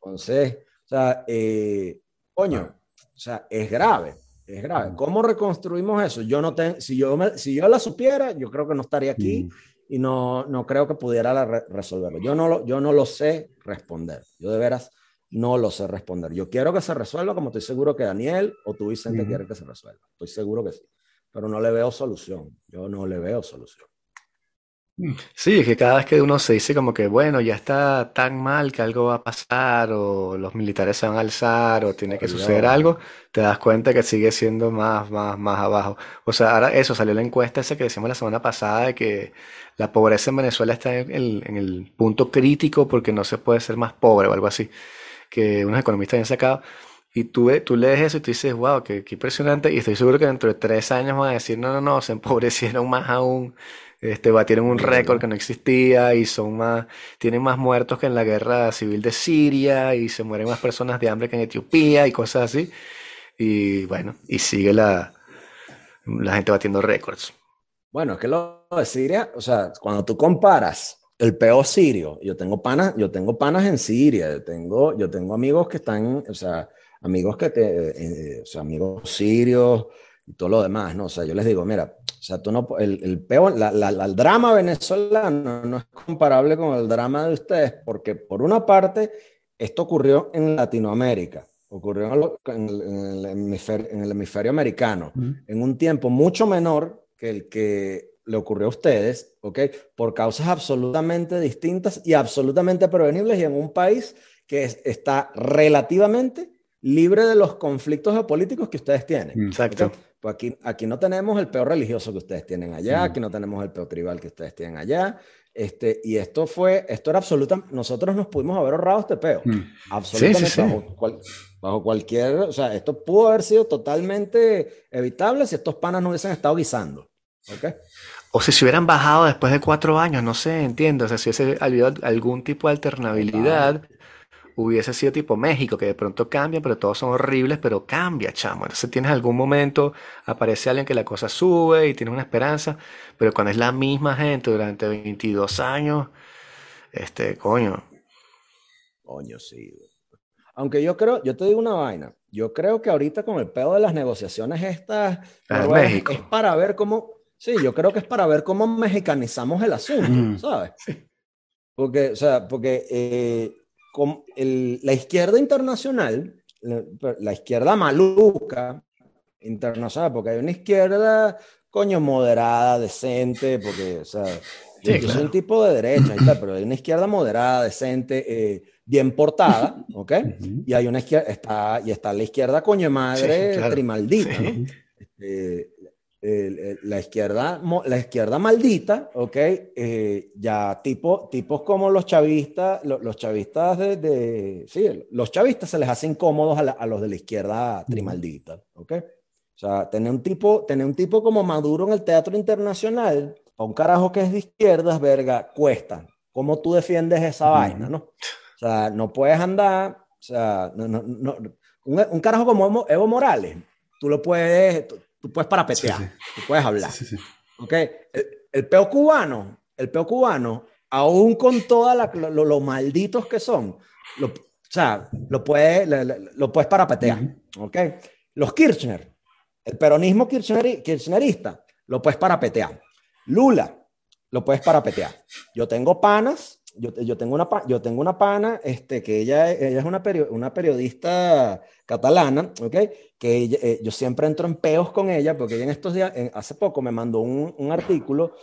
Entonces, o sea, eh, coño, o sea, es grave es grave. ¿Cómo reconstruimos eso? Yo no tengo, si yo si yo la supiera, yo creo que no estaría aquí mm. y no, no creo que pudiera resolverlo. Yo no lo, yo no lo sé responder. Yo de veras no lo sé responder. Yo quiero que se resuelva, como estoy seguro que Daniel o tú Vicente quieren que se resuelva. Estoy seguro que sí, pero no le veo solución. Yo no le veo solución. Sí, es que cada vez que uno se dice como que, bueno, ya está tan mal que algo va a pasar, o los militares se van a alzar, o tiene que suceder algo, te das cuenta que sigue siendo más, más, más abajo. O sea, ahora eso, salió la encuesta esa que decíamos la semana pasada de que la pobreza en Venezuela está en el, en el punto crítico porque no se puede ser más pobre o algo así, que unos economistas habían sacado. Y tú, tú lees eso y tú dices, wow, qué, qué impresionante. Y estoy seguro que dentro de tres años van a decir, no, no, no, se empobrecieron más aún este, tienen un récord que no existía y son más, tienen más muertos que en la guerra civil de Siria y se mueren más personas de hambre que en Etiopía y cosas así. Y bueno, y sigue la, la gente batiendo récords. Bueno, es que lo de Siria, o sea, cuando tú comparas el peor sirio, yo tengo panas, yo tengo panas en Siria, yo tengo, yo tengo amigos que están, o sea, amigos que te, eh, o sea, amigos sirios y todo lo demás, ¿no? O sea, yo les digo, mira, o sea, tú no, el, el peor, la, la, el drama venezolano no es comparable con el drama de ustedes, porque por una parte, esto ocurrió en Latinoamérica, ocurrió en el, hemisferio, en el hemisferio, americano, en un tiempo mucho menor que el que le ocurrió a ustedes, ¿ok? Por causas absolutamente distintas y absolutamente prevenibles y en un país que está relativamente libre de los conflictos geopolíticos que ustedes tienen. Exacto. Pues aquí, aquí no tenemos el peor religioso que ustedes tienen allá, aquí no tenemos el peor tribal que ustedes tienen allá. Este, y esto fue, esto era absoluta, nosotros nos pudimos haber ahorrado este peo. Mm. Absolutamente. Bajo, cualquier, o sea, esto pudo haber sido totalmente evitable si estos panas no hubiesen estado guisando. ¿okay? O si se hubieran bajado después de cuatro años, no sé, entiendo. O sea, si hubiese habido algún tipo de alternabilidad hubiese sido tipo México, que de pronto cambia, pero todos son horribles, pero cambia, chamo. Entonces tienes algún momento, aparece alguien que la cosa sube y tienes una esperanza, pero cuando es la misma gente durante 22 años, este, coño. Coño, sí. Aunque yo creo, yo te digo una vaina, yo creo que ahorita con el pedo de las negociaciones estas, México. es para ver cómo, sí, yo creo que es para ver cómo mexicanizamos el asunto, ¿sabes? Porque, o sea, porque eh, la izquierda internacional, la, izquierda maluca, internacional, porque hay una izquierda, coño, moderada, decente, porque, o sea, yo, yo soy un tipo de derecha y tal, pero hay una izquierda moderada, decente, eh, bien portada, ¿ok? Y hay una izquierda, está, y está la izquierda coño madre Sí, claro. trimaldita, Sí. ¿no? Este, la izquierda, la izquierda maldita, ¿ok? Eh, ya tipo, tipos como los chavistas, lo- los, chavistas de, de- sí, los chavistas se les hace incómodos a, la- a los de la izquierda trimaldita, ¿ok? O sea, tener un tipo, tener un tipo como Maduro en el teatro internacional, para un carajo que es de izquierdas, verga, cuesta. ¿Cómo tú defiendes esa vaina, no? O sea, no puedes andar, o sea, no, no, no, un, un carajo como Evo, Evo Morales, tú lo puedes, tú, tú puedes parapetear, Sí, sí. tú puedes hablar. Sí, sí, sí. ¿ok? El, el peo cubano, el peo cubano, aún con todos lo, lo malditos que son, lo, o sea, lo puedes, lo, lo- puedes parapetear, ¿ok? Los Kirchner, el peronismo kirchneri- kirchnerista, lo puedes parapetear. Lula, lo puedes parapetear. Yo tengo panas, yo, yo, tengo, una, yo tengo una pana, este, que ella, ella es una, perio- una periodista catalana, ¿ok? Que ella- eh, yo siempre entro en peos con ella, porque ella en estos días, en- hace poco me mandó un, un artículo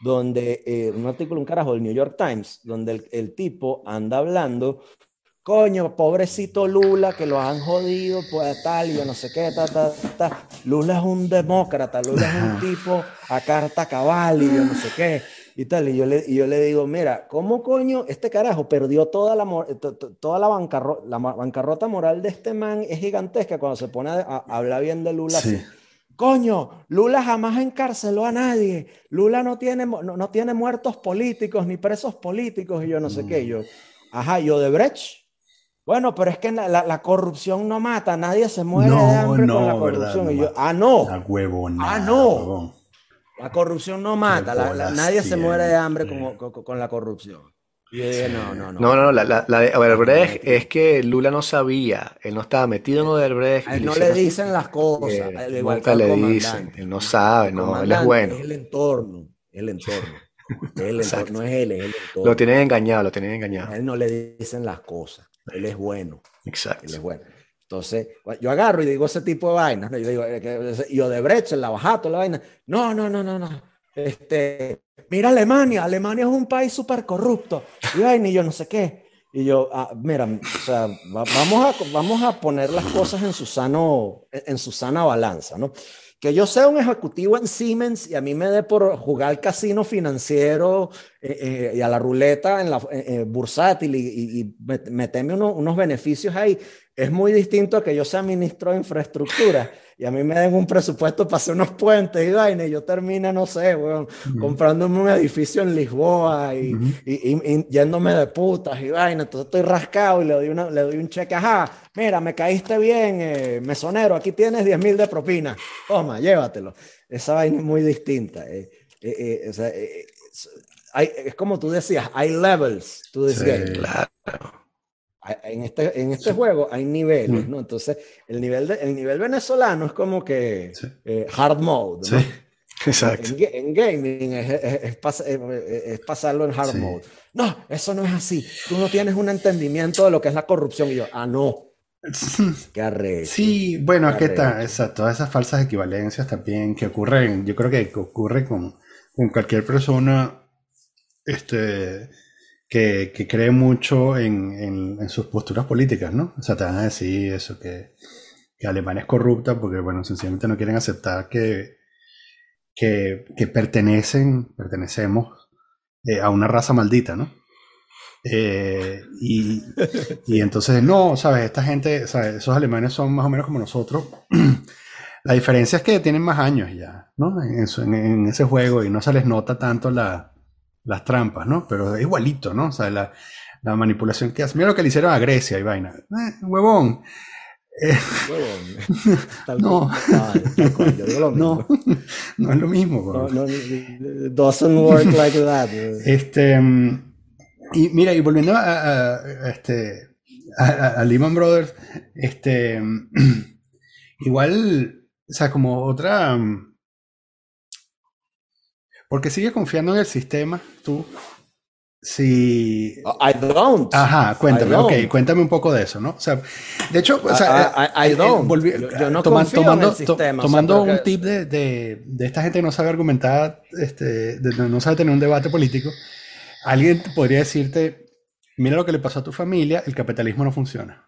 donde, eh, un artículo, un carajo del New York Times, donde el, el tipo anda hablando, coño, pobrecito Lula, que lo han jodido, pues tal, y yo no sé qué, ta, ta, ta. Lula es un demócrata, Lula es un tipo a carta cabal, y yo no sé qué, y tal. Y yo le, y yo le digo, mira, ¿cómo coño este carajo perdió toda la, toda la, bancarro- la bancarrota moral de este man? Es gigantesca cuando se pone a, a hablar bien de Lula. Sí. así. Coño, Lula jamás encarceló a nadie. Lula no tiene, no, no tiene muertos políticos ni presos políticos y yo no sé qué. Yo, ajá, y Odebrecht. Bueno, pero es que la, la- la corrupción no mata, nadie se muere No, de hambre no, con la ¿verdad? corrupción. No y yo, ah, no, La huevonada, Ah, no. huevón. La corrupción no mata, la- la- bolas nadie se muere de hambre con, con- con la corrupción. Y yo dije, no, no, no. No, no, la, la, la de Odebrecht es que Lula no sabía, él no estaba metido en Odebrecht. A él no le dicen las cosas, Eh, al igual que le dicen, él no sabe, no, él es bueno. Es el entorno, el entorno. El entorno, no es él, es el entorno. Lo tienen engañado, lo tienen A engañado. él no le dicen las cosas, él es bueno. Él Exacto. es bueno. Entonces, yo agarro y digo ese tipo de vainas. ¿no? Yo digo, eh, y Odebrecht, la bajato, la vaina. No, no, no, no, no. Este, mira Alemania, Alemania es un país súper corrupto. Y vaina, y yo no sé qué. Y yo, ah, mira, o sea, va- vamos, a, vamos a poner las cosas en su, sano, en su sana balanza, ¿no? Que yo sea un ejecutivo en Siemens y a mí me dé por jugar al casino financiero eh, eh, y a la ruleta en la eh, eh, bursátil y, y- y met- meterme uno- unos beneficios ahí, es muy distinto a que yo sea ministro de infraestructura y a mí me den un presupuesto para hacer unos puentes y vaina y yo termine, no sé, weón, comprándome un edificio en Lisboa y, Ujú. y- y- y yéndome de putas y vaina, entonces estoy rascado y le doy, una, le doy un cheque, ajá, mira, me caíste bien, eh, mesonero, aquí tienes 10 mil de propina, toma, llévatelo. Esa vaina es muy distinta. eh, eh, eh, o sea, eh, es, hay- es como tú decías, hay levels to this Sí. Claro. En este, en este juego hay niveles, Mm. ¿no? Entonces, el nivel, de- el nivel venezolano es como que Sí. eh, hard mode, Sí. Exacto. En, ga- en gaming es, es- es pas- es- es pasarlo en hard mode. No, eso no es así. Tú no tienes un entendimiento de lo que es la corrupción. Y yo, ah, no, qué arrecho. Sí, bueno, que está, exacto, todas esas falsas equivalencias también que ocurren, yo creo que ocurre con, con cualquier persona este, que, que cree mucho en, en- sus posturas políticas, ¿no? O sea, te van a decir eso, que, que Alemania es corrupta porque, bueno, sencillamente no quieren aceptar que, que, pertenecen, pertenecemos eh, a una raza maldita, ¿no? Eh, y, y entonces, no, ¿sabes? Esta gente, ¿sabes? Esos alemanes son más o menos como nosotros. La diferencia es que tienen más años ya, ¿no? En- en ese juego y no se les nota tanto la- las trampas, ¿no? Pero es igualito, ¿no? O sea, la, la manipulación que hacen. Mira lo que le hicieron a Grecia y vaina. Eh, huevón. Eh, Huevón. Tal No. cual, tal cual, yo digo lo mismo. no, no es lo mismo. No, no, doesn't work like that. Este, y mira, y volviendo a, a- a este, a, Lehman Brothers, este, igual, o sea, como otra, porque sigue confiando en el sistema, tú, si... I don't. Ajá, cuéntame, ok, cuéntame un poco de eso, ¿no? O sea, de hecho, o sea, I, don't. yo, no tomando, tomando un tip de, de, de, esta gente que no sabe argumentar, este, no sabe tener un debate político, alguien podría decirte, mira lo que le pasó a tu familia, el capitalismo no funciona.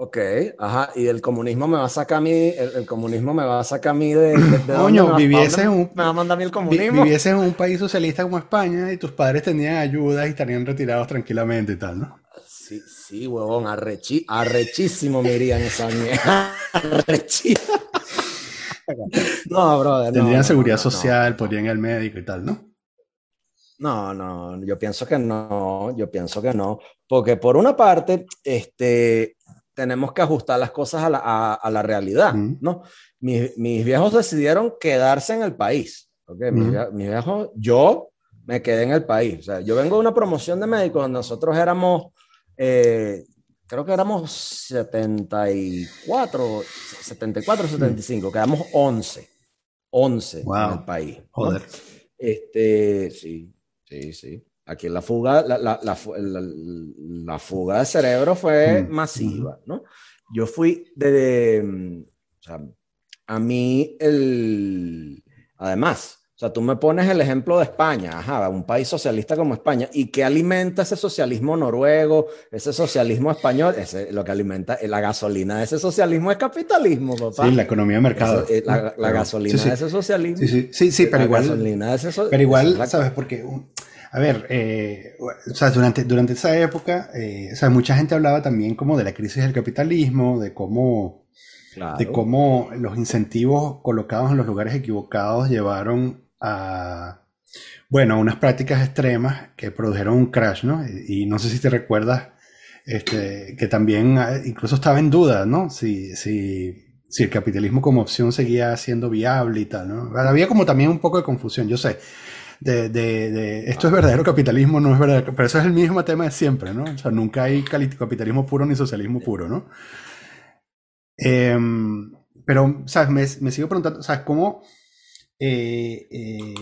Ok, ajá, y el comunismo me va a sacar a mí, el, comunismo me va a sacar a mí de... de, Coño, viviese en un... Me va a mandar a mí el comunismo. viviese en un país socialista como España y tus padres tenían ayudas y estarían retirados tranquilamente y tal, ¿no? Sí, sí, huevón, arrechi, arrechísimo me irían esa mierda. Arrechísimo. no, brother. Tendrían seguridad social, podrían ir al médico y tal, ¿no? No, no, yo pienso que no, yo pienso que no, porque por una parte, este, tenemos que ajustar las cosas a la, a, la realidad, ¿no? Mis, mis, viejos decidieron quedarse en el país, ¿ok? Mis, viejos, yo me quedé en el país, o sea, yo vengo de una promoción de médicos donde nosotros éramos, eh, creo que éramos 74, 74, 75, quedamos 11, 11 en el país. Joder. Este, sí, sí, sí. Aquí la fuga, la, la, la, fuga de cerebro fue mm, masiva, ¿no? Yo fui de, o sea, a mí el, además, o sea, tú me pones el ejemplo de España, ajá, un país socialista como España, ¿y qué alimenta ese socialismo noruego, ese socialismo español? Ese, lo que alimenta la gasolina de ese socialismo es capitalismo, papá. Sí, la economía de mercado. Eh, la, gasolina de ese socialismo. Sí, sí, sí, pero igual. pero igual, ¿sabes? Porque a ver, eh, o sea, durante, durante esa época, eh, o sea, mucha gente hablaba también como de la crisis del capitalismo, de cómo, de cómo los incentivos colocados en los lugares equivocados llevaron a, bueno, a unas prácticas extremas que produjeron un crash, ¿no? Y, no sé si te recuerdas, este, que también ah, incluso estaba en duda, ¿no? Si, si, si el capitalismo como opción seguía siendo viable y tal, ¿no? Había como también un poco de confusión, yo sé de, de, esto es verdadero capitalismo, no es verdadero, pero eso es el mismo tema de siempre, ¿no? O sea, nunca hay capitalismo puro ni socialismo puro, ¿no? Em, pero, ¿sabes? Me, me, sigo preguntando, ¿sabes? ¿Cómo, eh, eh,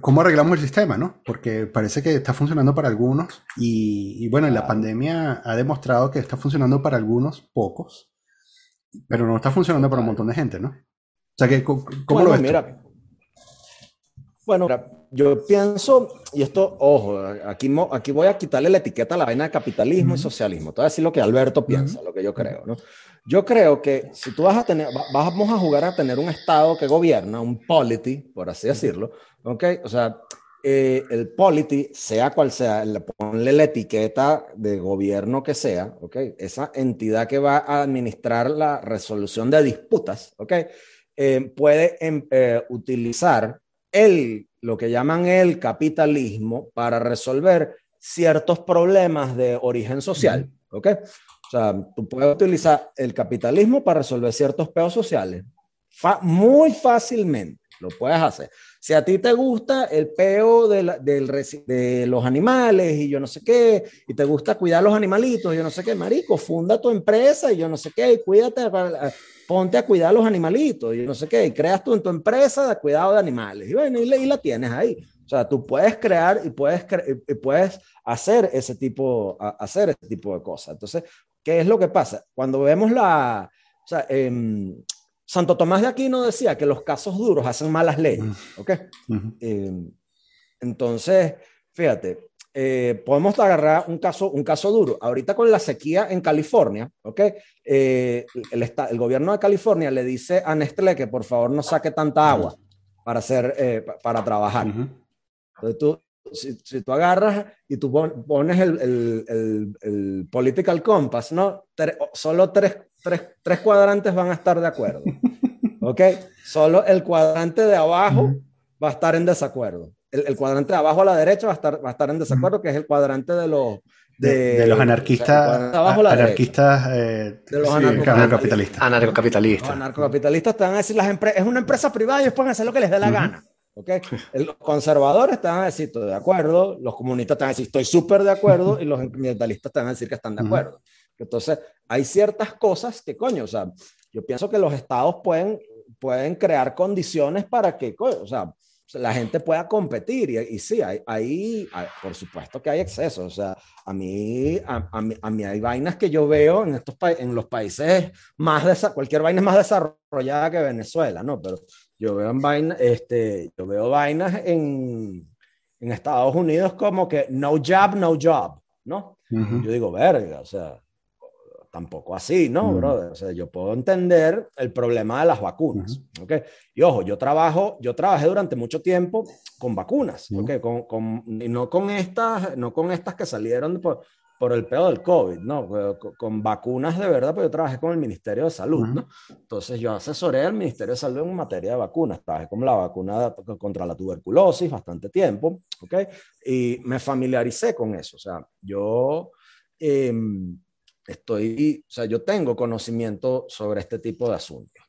¿Cómo arreglamos el sistema, no? Porque parece que está funcionando para algunos y, bueno, la pandemia ha demostrado que está funcionando para algunos, pocos, pero no está funcionando para un montón de gente, ¿no? O sea, que, ¿cómo, lo ves? Mira, bueno, yo pienso, y esto, ojo, aquí, aquí voy a quitarle la etiqueta a la vaina de capitalismo y socialismo. Te voy a decir lo que Alberto piensa, lo que yo creo, ¿no? Yo creo que si tú vas a tener, vamos a jugar a tener un Estado que gobierna, un polity, por así decirlo, ¿ok? O sea, eh, el polity, sea cual sea, ponle la etiqueta de gobierno que sea, ¿ok? Esa entidad que va a administrar la resolución de disputas, ¿ok? Eh, puede em, eh, utilizar el lo que llaman el capitalismo para resolver ciertos problemas de origen social, ¿ok? O sea, tú puedes utilizar el capitalismo para resolver ciertos peos sociales muy fácilmente, lo puedes hacer. Si a ti te gusta el peo de, de, los animales y yo no sé qué, y te gusta cuidar los animalitos, yo no sé qué, marico, funda tu empresa y yo no sé qué, y cuídate, ponte a cuidar los animalitos, y yo no sé qué, y creas tú en tu empresa de cuidado de animales, y bueno, y, la tienes ahí. O sea, tú puedes crear y puedes, y puedes hacer ese tipo, hacer ese tipo de cosas. Entonces, ¿qué es lo que pasa? Cuando vemos la, o sea, eh, Santo Tomás de Aquino decía que los casos duros hacen malas leyes, ¿ok? Eh, entonces, fíjate, eh, podemos agarrar un caso, un caso duro. Ahorita con la sequía en California, ¿ok? Eh, el, el, gobierno de California le dice a Nestlé que por favor no saque tanta agua para, hacer, para trabajar. Entonces tú, si, tú agarras y tú pones el, el, el political compass, ¿no? solo tres tres, tres cuadrantes van a estar de acuerdo. ¿Ok? Solo el cuadrante de abajo va a estar en desacuerdo. El, el, cuadrante de abajo a la derecha va a estar, va a estar en desacuerdo, que es el cuadrante de los... De, de, los anarquistas, abajo la anarquistas eh, de los anarcocapitalistas. Anarcocapitalistas. Los anarcocapitalistas te van a decir, las es una empresa privada y ellos pueden hacer lo que les dé la gana. ¿okay? Los conservadores te van a decir, estoy de acuerdo, los comunistas te van a decir, estoy súper de acuerdo, y los ambientalistas te van a decir que están de acuerdo. Entonces, hay ciertas cosas que, coño, o sea, yo pienso que los estados pueden, pueden crear condiciones para que, o sea, la gente pueda competir. Y, y sí, hay, hay, por supuesto que hay exceso. O sea, a mí, a, a, mí, a mí hay vainas que yo veo en, estos en los países más, de, cualquier vaina es más desarrollada que Venezuela, ¿no? Pero yo veo, en vaina, este, yo veo vainas en, en Estados Unidos como que no job, no job, ¿no? Uh -huh. Yo digo, verga, o sea, tampoco así, ¿no, -huh. brother? O sea, yo puedo entender el problema de las vacunas, -huh. ¿ok? Y ojo, yo trabajo, yo trabajé durante mucho tiempo con vacunas, ¿ok? Con, con, y no con estas, no con estas que salieron por, por el pedo del COVID, ¿no? Con, con vacunas de verdad, pues yo trabajé con el Ministerio de Salud, ¿no? Entonces yo asesoré al Ministerio de Salud en materia de vacunas, trabajé con la vacuna contra la tuberculosis bastante tiempo, ¿ok? Y me familiaricé con eso, o sea, yo... Eh, estoy, o sea, yo tengo conocimiento sobre este tipo de asuntos.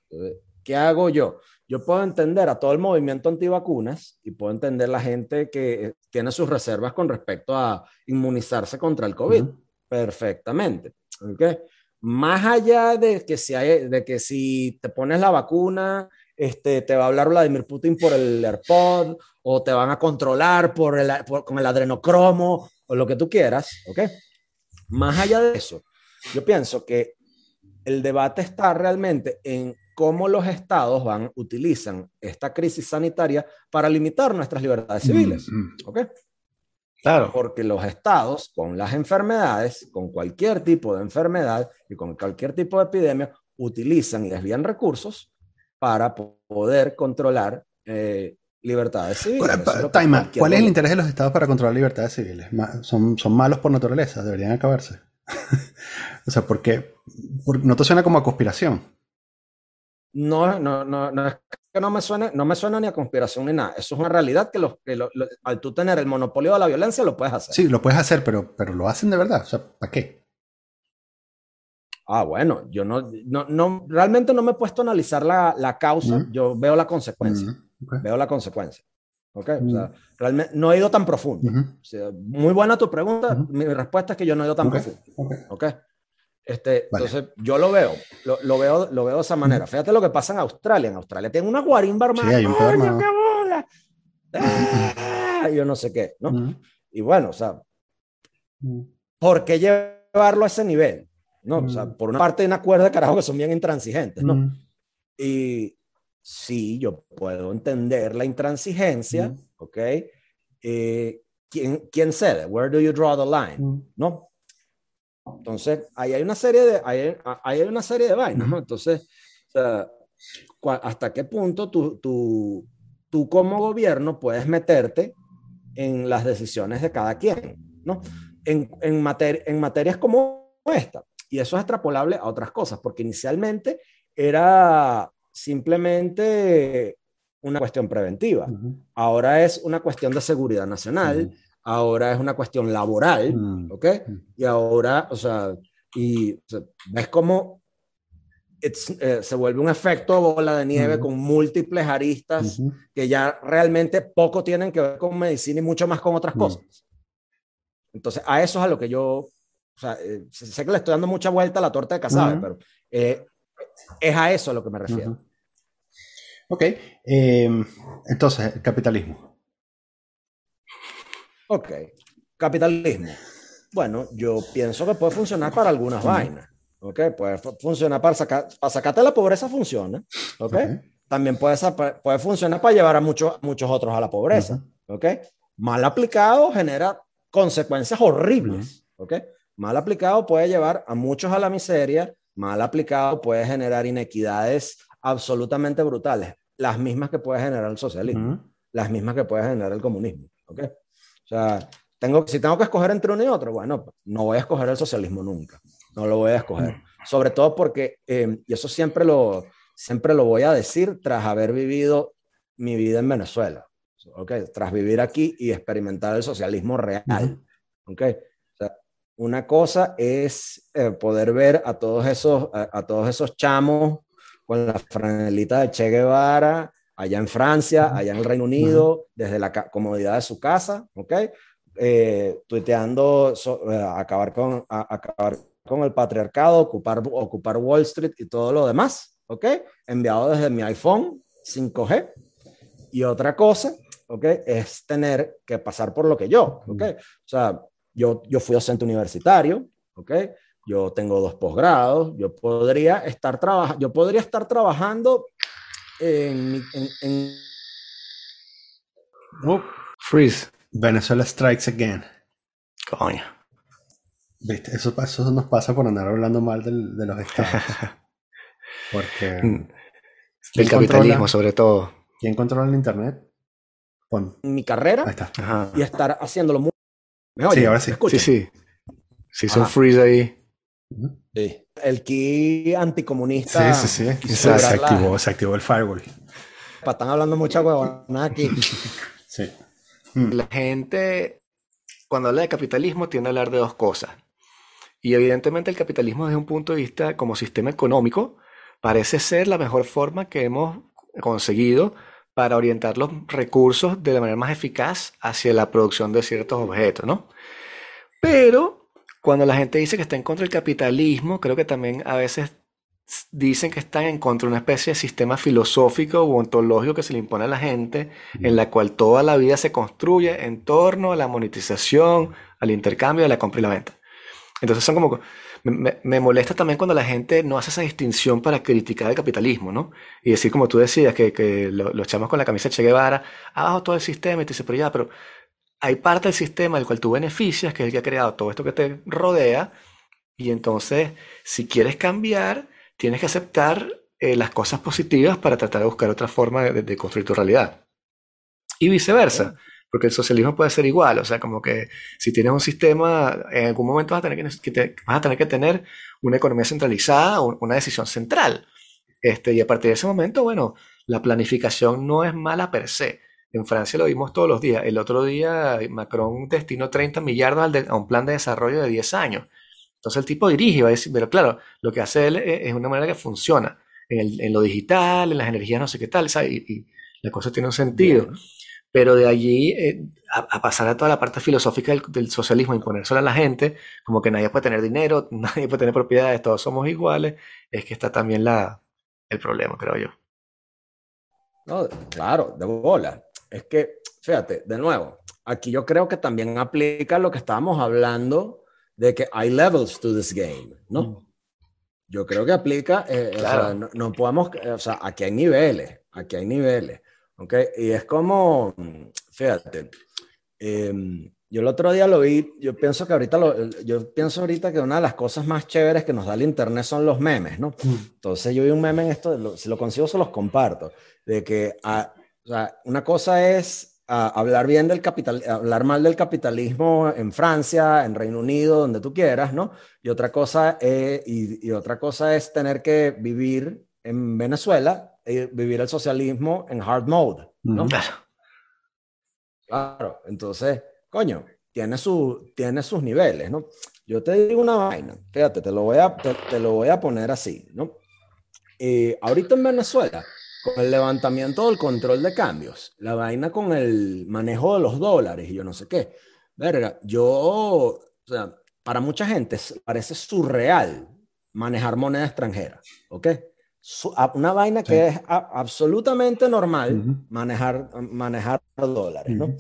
¿Qué hago yo? Yo puedo entender a todo el movimiento antivacunas y puedo entender la gente que tiene sus reservas con respecto a inmunizarse contra el COVID. Uh -huh. Perfectamente. ¿Okay? Más allá de que, si hay, de que si te pones la vacuna, este, te va a hablar Vladimir Putin por el AirPod o te van a controlar por el, por, con el adrenocromo o lo que tú quieras. ¿ok? Más allá de eso, yo pienso que el debate está realmente en cómo los estados van, utilizan esta crisis sanitaria para limitar nuestras libertades civiles. Mm. ¿Ok? Claro. Porque los estados, con las enfermedades, con cualquier tipo de enfermedad y con cualquier tipo de epidemia, utilizan y desvían recursos para poder controlar eh, libertades civiles. Taima, ¿cuál es el interés de los estados para controlar libertades civiles? ¿Son, son malos por naturaleza? ¿Deberían acabarse? o sea, porque no te suena como a conspiración. No, no, no, no es que no me suene, no me suena ni a conspiración ni nada. Eso es una realidad que los, que lo, lo, al tú tener el monopolio de la violencia lo puedes hacer. Sí, lo puedes hacer, pero, pero lo hacen de verdad. O sea, ¿para qué? Ah, bueno, yo no, no, no realmente no me he puesto a analizar la, la causa, yo veo la consecuencia. Okay. Veo la consecuencia. Okay? Mm. O sea, realmente no he ido tan profundo. Mm -hmm. o sea, muy buena tu pregunta. Mm -hmm. Mi respuesta es que yo no he ido tan okay. profundo. Okay. okay. Este, vale. Entonces, yo lo veo, lo, lo, veo, lo veo de esa manera. Fíjate lo que pasa en Australia. En Australia tienen una guarimba armada. Sí, hay un perro. ¡Qué bola! ¡Ah! Yo no sé qué, ¿no? Y bueno, o sea, ¿por qué llevarlo a ese nivel? ¿No? O sea, por una parte hay una cuerda de carajo que son bien intransigentes, ¿no? Y sí, yo puedo entender la intransigencia, ¿ok? Eh, ¿quién, ¿Quién cede? Where do you draw the line? ¿No? Entonces, ahí hay una serie de, ahí, ahí hay una serie de vainas, ¿no? Entonces, o sea, ¿hasta qué punto tú, tú, tú como gobierno puedes meterte en las decisiones de cada quien, ¿no? En, en, mater en materias como esta. Y eso es extrapolable a otras cosas, porque inicialmente era simplemente una cuestión preventiva. Uh -huh. Ahora es una cuestión de seguridad nacional. Uh -huh ahora es una cuestión laboral, mm. ¿ok? Y ahora, o sea, y o sea, ves cómo eh, se vuelve un efecto bola de nieve con múltiples aristas que ya realmente poco tienen que ver con medicina y mucho más con otras cosas. Entonces, a eso es a lo que yo, o sea, eh, sé que le estoy dando mucha vuelta a la torta de casabe, -huh. pero eh, es a eso a lo que me refiero. -huh. Ok, eh, entonces, el capitalismo. Ok, capitalismo. Bueno, yo pienso que puede funcionar para algunas vainas. Ok, puede funcionar para sacar, para sacarte la pobreza, funciona. Ok, también puede, puede funcionar para llevar a muchos, muchos otros a la pobreza. Ok, mal aplicado genera consecuencias horribles. Ok, mal aplicado puede llevar a muchos a la miseria. Mal aplicado puede generar inequidades absolutamente brutales, las mismas que puede generar el socialismo, las mismas que puede generar el comunismo. ¿ok? O sea, tengo, si tengo que escoger entre uno y otro, bueno, no voy a escoger el socialismo nunca. No lo voy a escoger. Sobre todo porque, eh, y eso siempre lo, siempre lo voy a decir tras haber vivido mi vida en Venezuela. ¿okay? Tras vivir aquí y experimentar el socialismo real. ¿okay? O sea, una cosa es eh, poder ver a todos, esos, a, a todos esos chamos con la franelita de Che Guevara, allá en Francia, allá en el Reino Unido, desde la comodidad de su casa, ¿ok? Eh, tuiteando so, uh, acabar, con, a, acabar con el patriarcado, ocupar, ocupar Wall Street y todo lo demás, ¿ok? Enviado desde mi iPhone 5G. Y otra cosa ¿ok? Es tener que pasar por lo que yo, ¿ok? O sea, yo, yo fui docente universitario, ¿ok? Yo tengo dos posgrados, yo podría estar, trabajando yo podría estar trabajando en... en, en... Freeze. Venezuela strikes again. Coño. ¿Viste? Eso, eso nos pasa por andar hablando mal del, de los estados. Porque... Mm. El capitalismo, sobre todo. ¿Quién controla el internet? Pon. Mi carrera. Ahí está. Ajá. Y estar haciéndolo muy mejor. Sí, ahora sí. Sí, sí. Sí, son Ajá. freeze ahí. Sí. El ki anticomunista. Sí, sí, sí. Se, se activó, se activó el firewall. Pa- Están hablando mucha huevonada aquí. Sí. La gente, cuando habla de capitalismo, tiende a hablar de dos cosas. Y evidentemente el capitalismo desde un punto de vista como sistema económico parece ser la mejor forma que hemos conseguido para orientar los recursos de la manera más eficaz hacia la producción de ciertos objetos, ¿no? Pero cuando la gente dice que está en contra del capitalismo, creo que también a veces dicen que están en contra de una especie de sistema filosófico o ontológico que se le impone a la gente, en la cual toda la vida se construye en torno a la monetización, al intercambio, a la compra y la venta. Entonces son como... Me, molesta también cuando la gente no hace esa distinción para criticar el capitalismo, ¿no? Y decir, como tú decías, que, lo- los con la camisa Che Guevara, abajo todo el sistema, y te dice, pero ya, pero hay parte del sistema del cual tú beneficias, que es el que ha creado todo esto que te rodea, y entonces, si quieres cambiar, tienes que aceptar eh, las cosas positivas para tratar de buscar otra forma de, de construir tu realidad. Y viceversa, porque el socialismo puede ser igual, o sea, como que si tienes un sistema, en algún momento vas a tener que, vas a tener que tener una economía centralizada una decisión central. Este, y a partir de ese momento, bueno, la planificación no es mala per se. En Francia lo vimos todos los días. El otro día Macron destinó 30 millardos al a un plan de desarrollo de 10 años. Entonces el tipo dirige va a decir, pero claro, lo que hace él es es una manera que funciona en, el- en lo digital, en las energías, no sé qué tal, ¿sabes? Y, y la cosa tiene un sentido. Pero de allí eh, a, a pasar a toda la parte filosófica del, del socialismo, imponérselo a la gente, como que nadie puede tener dinero, nadie puede tener propiedades, todos somos iguales, es que está también la, el problema, creo yo. No, claro, de bola. Es que, fíjate, de nuevo, aquí yo creo que también aplica lo que estábamos hablando de que hay levels to this game, ¿no? Yo creo que aplica, eh, o Claro. sea, no, no podemos, eh, o sea, aquí hay niveles, aquí hay niveles, ¿ok? Y es como, mm, fíjate, em, yo el otro día lo vi, yo pienso que ahorita, lo- yo pienso ahorita que una de las cosas más chéveres que nos da el internet son los memes, ¿no? Entonces yo vi un meme en esto, lo- si lo consigo se los comparto, de que ah, o sea, una cosa es ah, hablar bien del capital, hablar mal del capitalismo en Francia, en Reino Unido, donde tú quieras, ¿no? Y otra cosa es, y, y otra cosa es tener que vivir en Venezuela, y vivir el socialismo en hard mode, ¿no? Claro. Claro, entonces, coño, tiene, su, tiene sus niveles, ¿no? Yo te digo una vaina, fíjate, te lo voy a, te, te lo voy a poner así, ¿no? Eh, ahorita en Venezuela, con el levantamiento del control de cambios, la vaina con el manejo de los dólares y yo no sé qué, verga, yo, o sea, para mucha gente parece surreal manejar moneda extranjera, ¿ok? Una vaina que es absolutamente normal manejar, manejar dólares, ¿no?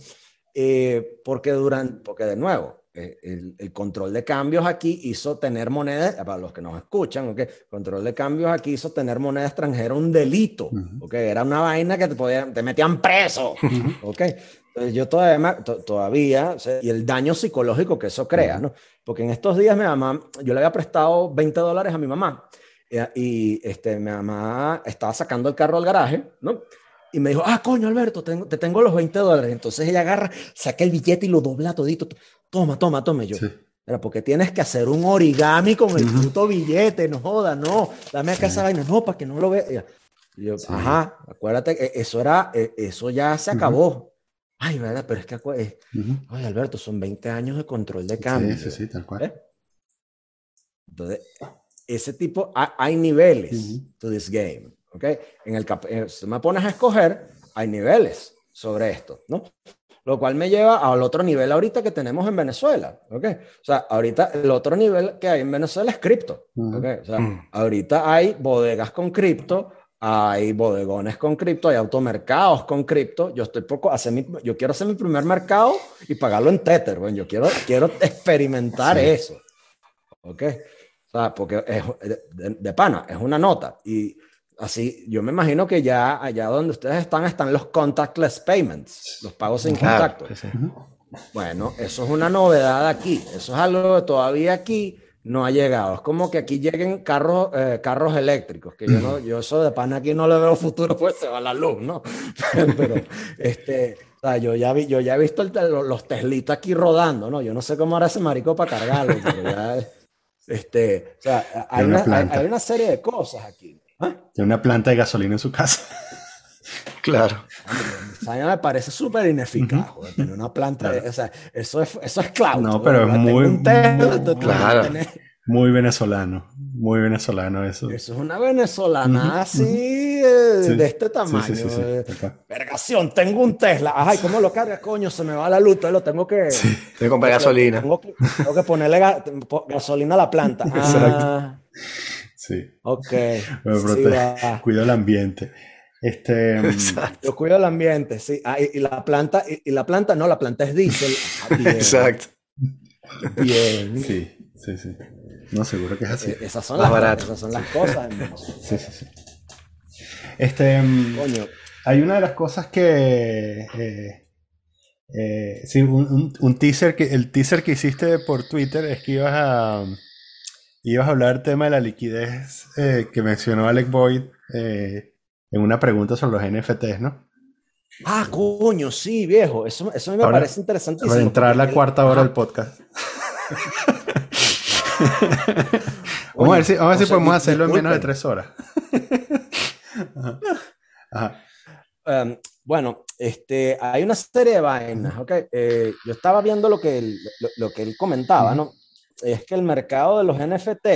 Eh, porque durante, porque de nuevo, eh, el, el control de cambios aquí hizo tener moneda, para los que nos escuchan, ¿ok? Control de cambios aquí hizo tener moneda extranjera un delito, Ujú. ¿ok? Era una vaina que te, podían, te metían preso, ¿ok? Entonces yo todavía, todavía, y el daño psicológico que eso crea, ¿no? Porque en estos días mi mamá, yo le había prestado 20 dólares a mi mamá y este, mi mamá estaba sacando el carro al garaje, ¿no? Y me dijo, ah, coño, Alberto, tengo, te tengo los 20 dólares. Entonces ella agarra, saca el billete y lo dobla todito. Toma, toma, toma. Yo, Sí. pero porque tienes que hacer un origami con el puto billete, no joda, no, dame acá Sí. esa vaina, no, para que no lo vea. Y yo, Sí. ajá, acuérdate, que eso era, eh, eso ya se acabó. Ay, verdad, pero es que, ay, Alberto, son 20 años de control de cambio. Sí, sí, sí, tal cual. ¿Eh? Entonces, ese tipo, ha- hay niveles Ujú. to this game, ¿ok? En el, eh, si me pones a escoger, hay niveles sobre esto, ¿no? Lo cual me lleva al otro nivel ahorita que tenemos en Venezuela, ¿ok? O sea, ahorita el otro nivel que hay en Venezuela es cripto. ¿ok? O sea, Mm. ahorita hay bodegas con cripto, hay bodegones con cripto, hay automercados con cripto. Yo estoy poco, hacer mi, yo quiero hacer mi primer mercado y pagarlo en Tether. Bueno, yo quiero, quiero experimentar eso. ¿Ok? Sea, porque es de, pana, es una nota. Y así, yo me imagino que ya allá donde ustedes están, están los contactless payments, los pagos sin contacto. Bueno, eso es una novedad aquí. Eso es algo que todavía aquí no ha llegado. Es como que aquí lleguen carros, eh, carros eléctricos, que yo no, yo eso de pan aquí no le veo futuro, pues se va la luz, ¿no? Pero, este, o sea, yo ya vi, yo ya he visto los Teslitas aquí rodando, ¿no? Yo no sé cómo hará ese marico para cargarlo, pero ya, este, o sea, hay una, hay, una, serie de cosas aquí. ¿Ah? Tiene una planta de gasolina en su casa. Claro. A mí me parece súper ineficaz, tener una planta. o sea, eso es, eso es cloud. No, pero es muy. claro. Muy venezolano. Muy venezolano eso. Eso es una venezolana así, de este tamaño. Sí, Vergación, tengo un Tesla. Ay, ¿cómo lo cargas, coño? Se me va la luz, entonces lo tengo que. Tengo que comprar gasolina. Tengo que, tengo que ponerle gasolina a la planta. Ah. Sí. Ok. cuido el ambiente. Este, Yo cuido el ambiente, sí. Ah, y, la planta, y, la planta no, la planta es diésel. Ah, Exacto. Bien. Sí, sí, sí. No, seguro que es así. E, esas son, las, esas son las cosas. sí, sí, sí. Este, mm, Coño. Hay una de las cosas que... Eh, eh, sí, un, un, teaser que el teaser que hiciste por Twitter es que ibas a ibas a hablar del tema de la liquidez eh, que mencionó Alec Boyd eh, en una pregunta sobre los NFTs, ¿no? Ah, coño, sí, viejo. Eso, eso me parece interesantísimo. Para entrar la cuarta hora del podcast. vamos, a ver si, vamos a ver si podemos hacerlo en menos de tres horas. Em, bueno, este, hay una serie de vainas, ¿ok? Eh, yo estaba viendo lo que él, lo, que él comentaba, ¿no? Es que el mercado de los NFT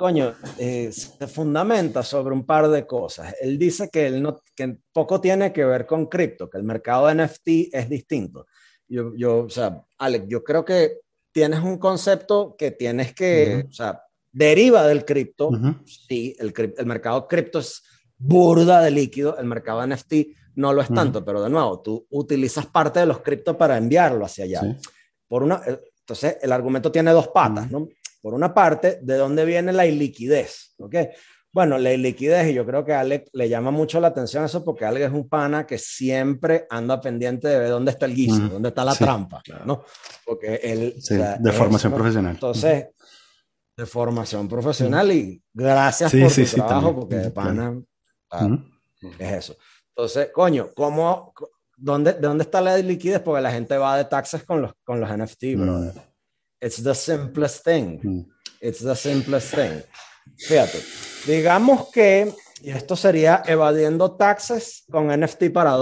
coño, eh, se fundamenta sobre un par de cosas. Él dice que, él no, que poco tiene que ver con cripto, que el mercado de NFT es distinto. Yo, yo, o sea, Alex, yo creo que tienes un concepto que tienes que, o sea, deriva del cripto. Sí, el, el mercado cripto es burda de líquido, el mercado NFT no lo es tanto, pero de nuevo, tú utilizas parte de los criptos para enviarlo hacia allá. Por una, eh, entonces, el argumento tiene dos patas, ¿no? Por una parte, ¿de dónde viene la iliquidez? ¿Ok? Bueno, la iliquidez, y yo creo que a Alex le llama mucho la atención eso porque Alex es un pana que siempre anda pendiente de ver dónde está el guiso, dónde está la trampa, ¿no? Porque él... de formación profesional. Entonces, de formación profesional y gracias por tu trabajo porque de pana es eso. Entonces, coño, ¿cómo, dónde, ¿de dónde está la liquidez? Porque la gente va de taxes con los, con los NFT, bro. It's the simplest thing. Mm. It's the simplest thing. Fíjate, digamos que, y esto sería evadiendo taxes con NFT para.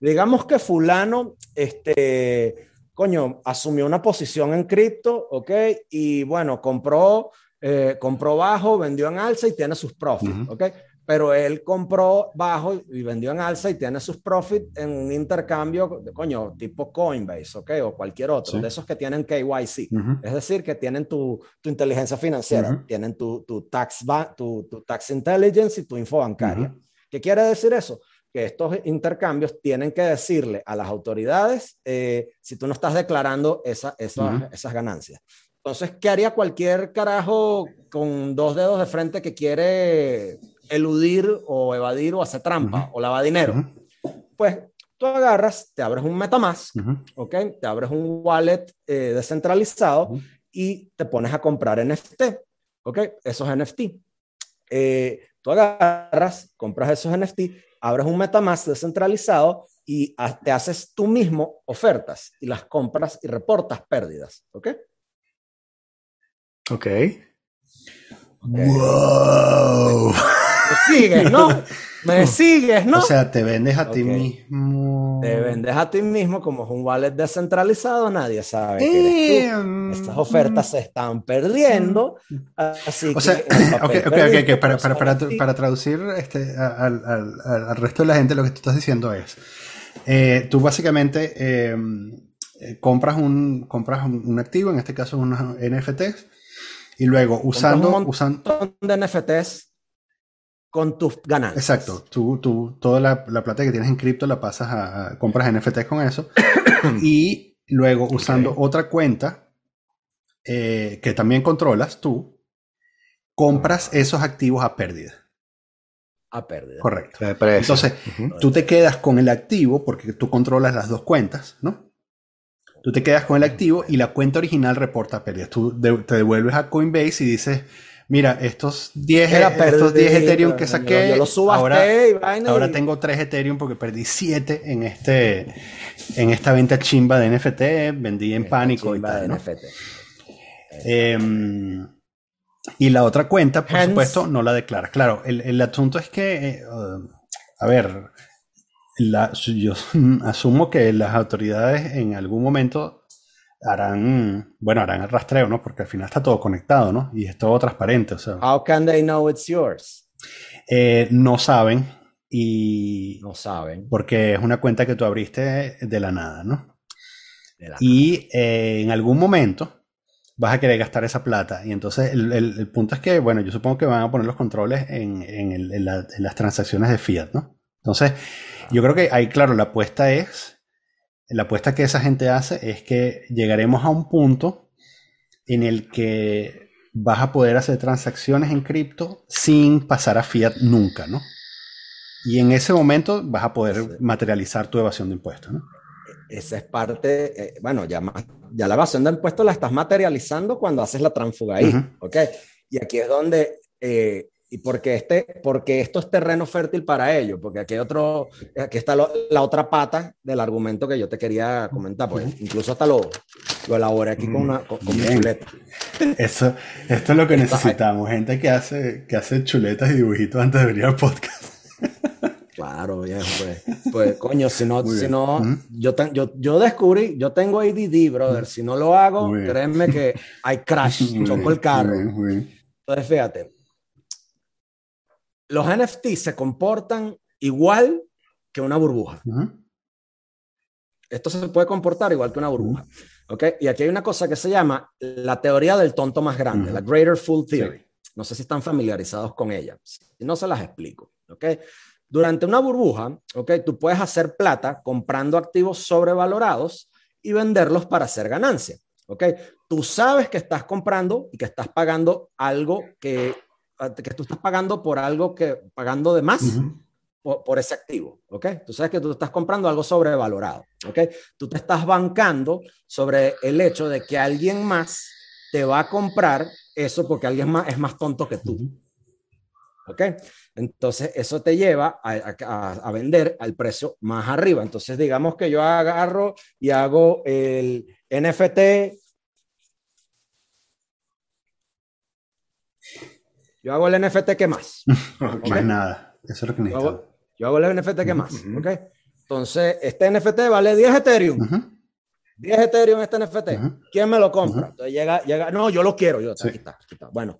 Digamos que fulano, este, coño, asumió una posición en cripto, ¿ok? Y bueno, compró, eh, compró bajo, vendió en alza y tiene sus profits, ¿ok? Pero él compró bajo y vendió en alza y tiene sus profits en un intercambio, de, coño, tipo Coinbase, ¿ok? O cualquier otro, de esos que tienen KYC. Es decir, que tienen tu, tu inteligencia financiera, tienen tu, tu tax, tu, tu, tax intelligence y tu info bancaria. ¿Qué quiere decir eso? Que estos intercambios tienen que decirle a las autoridades eh, si tú no estás declarando esa, esas ganancias. Entonces, ¿qué haría cualquier carajo con dos dedos de frente que quiere eludir o evadir o hacer trampa o lavar dinero. Pues tú agarras, te abres un MetaMask, ¿ok? Te abres un wallet eh, descentralizado y te pones a comprar NFT, ¿ok? Esos NFT. Eh, tú agarras, compras esos NFT, abres un MetaMask descentralizado y te haces tú mismo ofertas y las compras y reportas pérdidas, ¿ok? Ok. Wow. Me sigues, ¿no? Me sigues, ¿no? O sea, te vendes a ti mismo. Te vendes a ti mismo como es un wallet descentralizado, nadie sabe que eres tú. Estas ofertas se están perdiendo. Así o sea, ok, ok, ok, para, para, para, para, traducir este, al, al, al, resto de la gente, lo que tú estás diciendo es: eh, tú básicamente em, eh, compras, un, compras un, activo, en este caso unos NFTs, y luego usando. Un montón de NFTs con tus ganancias. Exacto. Tú, tú toda la, la plata que tienes en cripto la pasas a, a compras NFTs con eso. y luego usando otra cuenta eh, que también controlas tú, compras esos activos a pérdida. A pérdida. Correcto. De precio. Entonces, tú te quedas con el activo porque tú controlas las dos cuentas, ¿no? Tú te quedas con el activo y la cuenta original reporta pérdidas. Tú de- te devuelves a Coinbase y dices, mira, estos 10, Era estos 10 pérdida, Ethereum que saqué, Yo ahora, y vaina ahora y- tengo 3 Ethereum porque perdí 7 en, este, en esta venta chimba de NFT, vendí en esta pánico y tal. Em, y la otra cuenta, por Hence- supuesto, no la declaras. Claro, el, el asunto es que, eh, uh, a ver, la- yo asumo que las autoridades en algún momento harán, bueno, harán el rastreo, ¿no? Porque al final está todo conectado, ¿no? Y es todo transparente, o sea, How can they know it's yours? eh, no saben y No saben. porque es una cuenta que tú abriste de la nada, ¿no? de la- Y eh, en algún momento vas a querer gastar esa plata. Y entonces el, el- el punto es que, bueno, yo supongo que van a poner los controles en, en el- en la- en las transacciones de fiat, ¿no? Entonces, yo creo que ahí, claro, la apuesta es, la apuesta que esa gente hace es que llegaremos a un punto en el que vas a poder hacer transacciones en cripto sin pasar a fiat nunca, ¿no? Y en ese momento vas a poder materializar tu evasión de impuestos, ¿no? Esa es parte, eh, bueno, ya, más- ya la evasión de impuestos la estás materializando cuando haces la transfuga ahí. ¿ok? Y aquí es donde, eh, y porque, este, porque esto es terreno fértil para ello, porque aquí hay otro, aquí está lo- la otra pata del argumento que yo te quería comentar, pues incluso hasta lo, lo elaboré aquí con una con, con chuleta. Eso, esto es lo que necesitamos, gente que hace, que hace chuletas y dibujitos antes de venir al podcast. Claro, viejo, pues, pues coño, si no, si no, yo, yo, yo descubrí, yo tengo ADD, brother, si no lo hago, créeme que hay crash, Muy choco bien, el carro. muy bien, muy bien. Entonces, fíjate, los NFT se comportan igual que una burbuja. Esto se puede comportar igual que una burbuja. ¿ok? Y aquí hay una cosa que se llama la teoría del tonto más grande, la Greater Fool Theory. No sé si están familiarizados con ella. Si no, se las explico. ¿ok? Durante una burbuja, ¿ok? tú puedes hacer plata comprando activos sobrevalorados y venderlos para hacer ganancia. ¿ok? Tú sabes que estás comprando y que estás pagando algo que, que tú estás pagando por algo que pagando de más Ujú. por, por ese activo, ¿ok? Tú sabes que tú estás comprando algo sobrevalorado, ¿ok? Tú te estás bancando sobre el hecho de que alguien más te va a comprar eso porque alguien más es más tonto que tú, ¿ok? Entonces, eso te lleva a, a- a vender al precio más arriba. Entonces, digamos que yo agarro y hago el NFT. Yo hago el NFT que más. Más nada. Eso es lo que Yo necesitamos. hago, yo hago el NFT que más, Ujú. ¿ok? Entonces, este NFT vale 10 Ethereum. Ujú. 10 Ethereum este NFT. ¿Quién me lo compra? Entonces llega, llega, no, yo lo quiero. Yo, Sí. aquí está, aquí está. Bueno,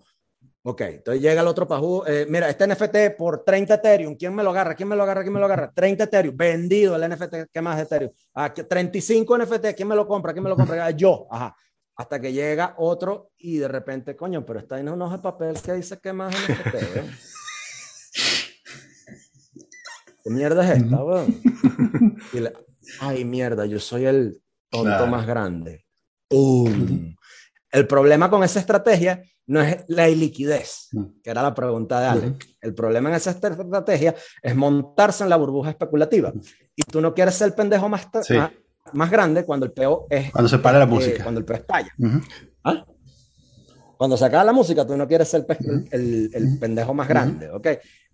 ok. Entonces llega el otro pajú. eh, mira, este NFT por 30 Ethereum. ¿Quién me lo agarra? ¿Quién me lo agarra? ¿Quién me lo agarra? 30 Ethereum. Vendido el NFT que más Ethereum. Ah, que 35 NFT. ¿Quién me lo compra? ¿Quién me lo compra? Ah, Yo. Ajá. Hasta que llega otro y de repente, coño, pero está ahí una hoja de papel que dice que más NFT, ¿eh? ¿Qué mierda es esta, weón? Y le- Ay, mierda, yo soy el tonto Claro. más grande. ¡Pum! El problema con esa estrategia no es la iliquidez, que era la pregunta de Ale. El problema en esa estrategia es montarse en la burbuja especulativa. Y tú no quieres ser el pendejo más, Sí. más, más grande cuando el peo es. Cuando se para la eh, música. cuando el peo estalla. ¿Ah? Cuando se acaba la música, tú no quieres ser el, el- el pendejo más grande, ¿ok?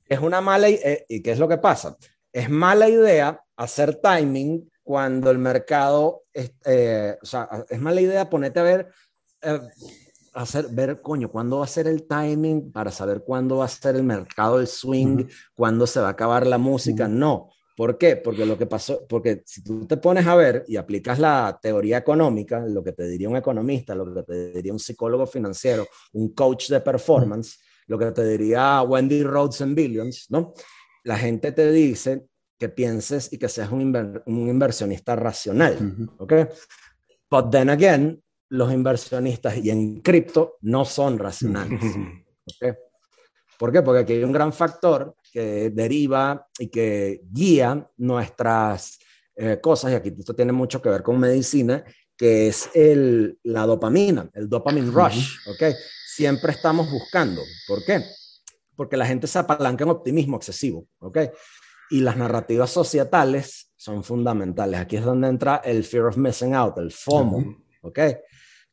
Es una mala idea, ¿y qué es lo que pasa? Es mala idea hacer timing cuando el mercado, es, eh, o sea, es mala idea ponerte a ver, eh, hacer, ver, coño, cuándo va a ser el timing para saber cuándo va a ser el mercado, el swing, Ujú. cuándo se va a acabar la música. No. ¿Por qué? Porque lo que pasó, porque si tú te pones a ver y aplicas la teoría económica, lo que te diría un economista, lo que te diría un psicólogo financiero, un coach de performance, lo que te diría Wendy Rhodes en Billions, ¿no? La gente te dice que pienses y que seas un, inver- un inversionista racional. ¿ok? But then again, los inversionistas y en cripto no son racionales, ¿ok? ¿Por qué? Porque aquí hay un gran factor que deriva y que guía nuestras eh, cosas, y aquí esto tiene mucho que ver con medicina, que es el, la dopamina, el dopamine rush, ¿ok? Siempre estamos buscando. ¿Por qué? Porque la gente se apalanca en optimismo excesivo, ¿ok? Y las narrativas societales son fundamentales. Aquí es donde entra el fear of missing out, el FOMO, ¿ok?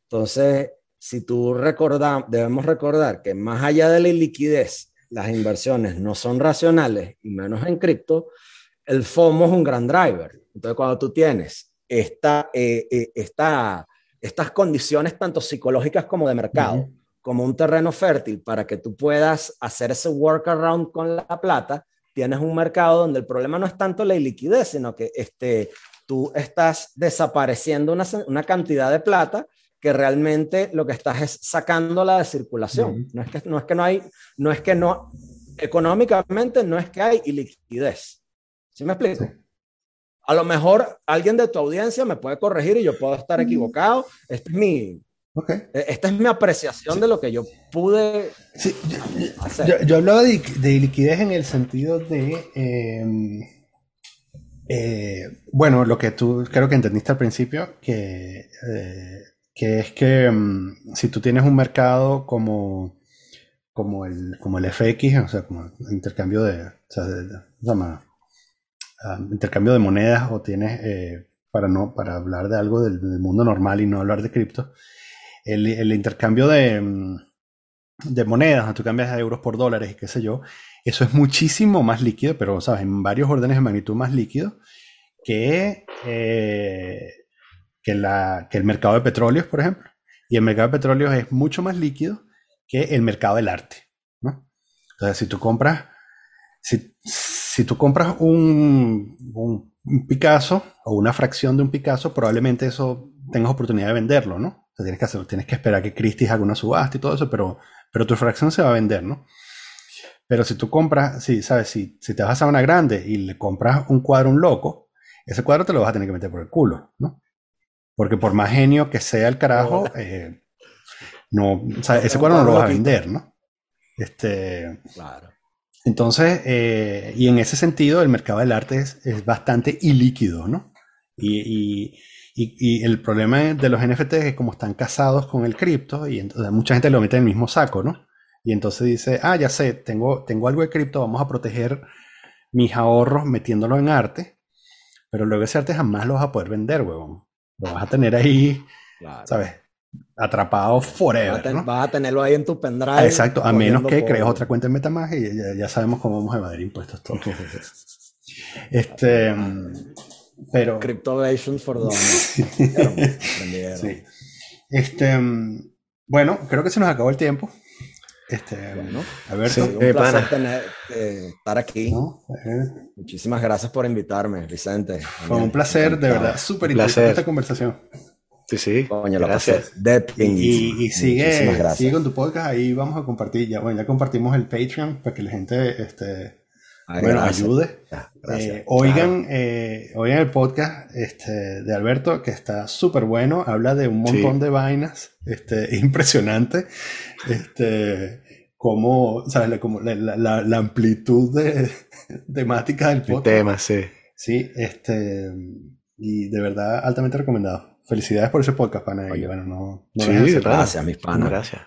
Entonces, si tú recordas, debemos recordar que más allá de la liquidez, las inversiones no son racionales y menos en cripto, el FOMO es un gran driver. Entonces, cuando tú tienes esta, eh, eh, esta, estas condiciones tanto psicológicas como de mercado, como un terreno fértil para que tú puedas hacer ese workaround con la plata, tienes un mercado donde el problema no es tanto la liquidez, sino que este, tú estás desapareciendo una, una cantidad de plata que realmente lo que estás es sacándola de circulación. no, es que, no es que no hay, no es que no, económicamente no es que hay liquidez. ¿Sí me explico? A lo mejor alguien de tu audiencia me puede corregir y yo puedo estar equivocado. Esta es mi, e, esta es mi apreciación de lo que yo pude hacer. Yo, hablaba de, liquidez en el sentido de, em, eh, bueno, lo que tú creo que entendiste al principio, que, eh, que es que em, si tú tienes un mercado como, como, el, como el FX, o sea, como intercambio de, o sea, de, intercambio de monedas o tienes, eh, para, no, para hablar de algo del, mundo normal y no hablar de cripto, el, el intercambio de, mm, de monedas, tú cambias euros por dólares y qué sé yo, eso es muchísimo más líquido, pero sabes, en varios órdenes de magnitud más líquido que, eh, que, el mercado de petróleos, por ejemplo. Y el mercado de petróleos es mucho más líquido que el mercado del arte. ¿no? Entonces, si tú compras, si, tú compras un, Picasso o una fracción de un Picasso, probablemente eso tengas oportunidad de venderlo, ¿no? tienes que tienes que esperar que Christie's haga una subasta y todo eso, pero, pero tu fracción se va a vender, ¿no? Pero si tú compras, si, ¿sabes? Si, si te vas a una grande y le compras un cuadro a un loco, ese cuadro te lo vas a tener que meter por el culo, ¿no? Porque por más genio que sea el carajo, eh, no, o sea, ese cuadro no lo vas a vender, ¿no? Este, claro. Entonces, eh, y en ese sentido, el mercado del arte es, bastante ilíquido, ¿no? Y, el problema de los NFTs es que como están casados con el cripto, y entonces mucha gente lo mete en el mismo saco, ¿no? Y entonces dice, ah, ya sé, tengo, tengo algo de cripto, vamos a proteger mis ahorros metiéndolo en arte, pero luego ese arte jamás lo vas a poder vender, huevón. Lo vas a tener ahí, ¿sabes? atrapado forever. Vas a, tenerlo ahí en tu pendrive. Exacto, a menos que crees otra cuenta en Metamask y ya, sabemos cómo vamos a evadir impuestos todos. este, pero... Cryptovations for Dummies. sí. Este, bueno, creo que se nos acabó el tiempo. Este, bueno, a ver, sí, un placer tener, eh, estar aquí. Muchísimas gracias por invitarme, Vicente. Fue un placer, de verdad, súper interesante esta conversación. Sí, sí. gracias. Y, y, sigue, sigue con tu podcast, ahí vamos a compartir, ya, bueno, ya compartimos el Patreon para que la gente este, bueno, ayude. Eh, oigan, eh, oigan el podcast este, de Alberto, que está súper bueno, habla de un montón de vainas, este, impresionante. Este, como, ¿sabes? La, como la, la, amplitud de temática del podcast. tema, sí. Sí, este, y de verdad altamente recomendado. Felicidades por ese podcast, pana. bueno, no, sí, gracias, mis panas. Gracias.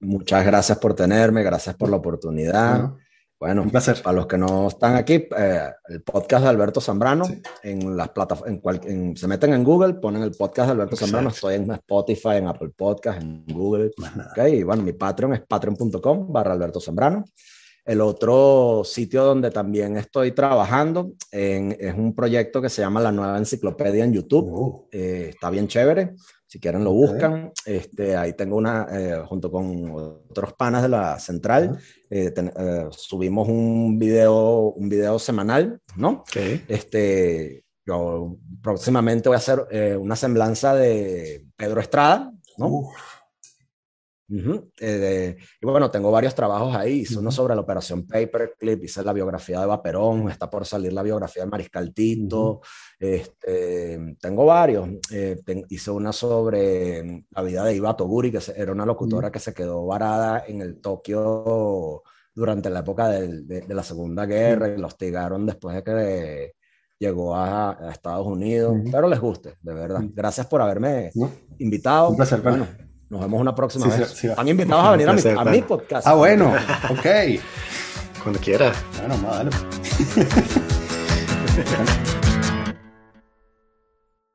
Muchas gracias por tenerme, gracias por la oportunidad. Bueno, un placer. Para los que no están aquí, eh, el podcast de Alberto Zambrano, en las plataformas, en se meten en Google, ponen el podcast de Alberto Zambrano, estoy en Spotify, en Apple Podcast, en Google. Okay, y bueno, mi Patreon es patreon.com barra Alberto Zambrano. El otro sitio donde también estoy trabajando es un proyecto que se llama La Nueva Enciclopedia en YouTube. Oh. Eh, está bien chévere. Si quieren lo buscan. Este, ahí tengo una, eh, junto con otros panas de la central, eh, subimos un video, un video semanal, ¿no? Este, yo próximamente voy a hacer una semblanza de Pedro Estrada, ¿no? Eh, y bueno, tengo varios trabajos ahí. Hice uno sobre la operación Paperclip, hice la biografía de Vaperón, está por salir la biografía de Mariscal Tito. Este, tengo varios. Eh, hice una sobre la vida de Iva Toguri, que era una locutora que se quedó varada en el Tokio durante la época de, de, la Segunda Guerra y lo hostigaron después de que llegó a, Estados Unidos. Pero les guste, de verdad. Gracias por haberme invitado. Un placer, bueno, nos vemos una próxima vez. Están invitados a venir a, mi, a mi, podcast. Ah, bueno, ok. Cuando quiera. Bueno, dale.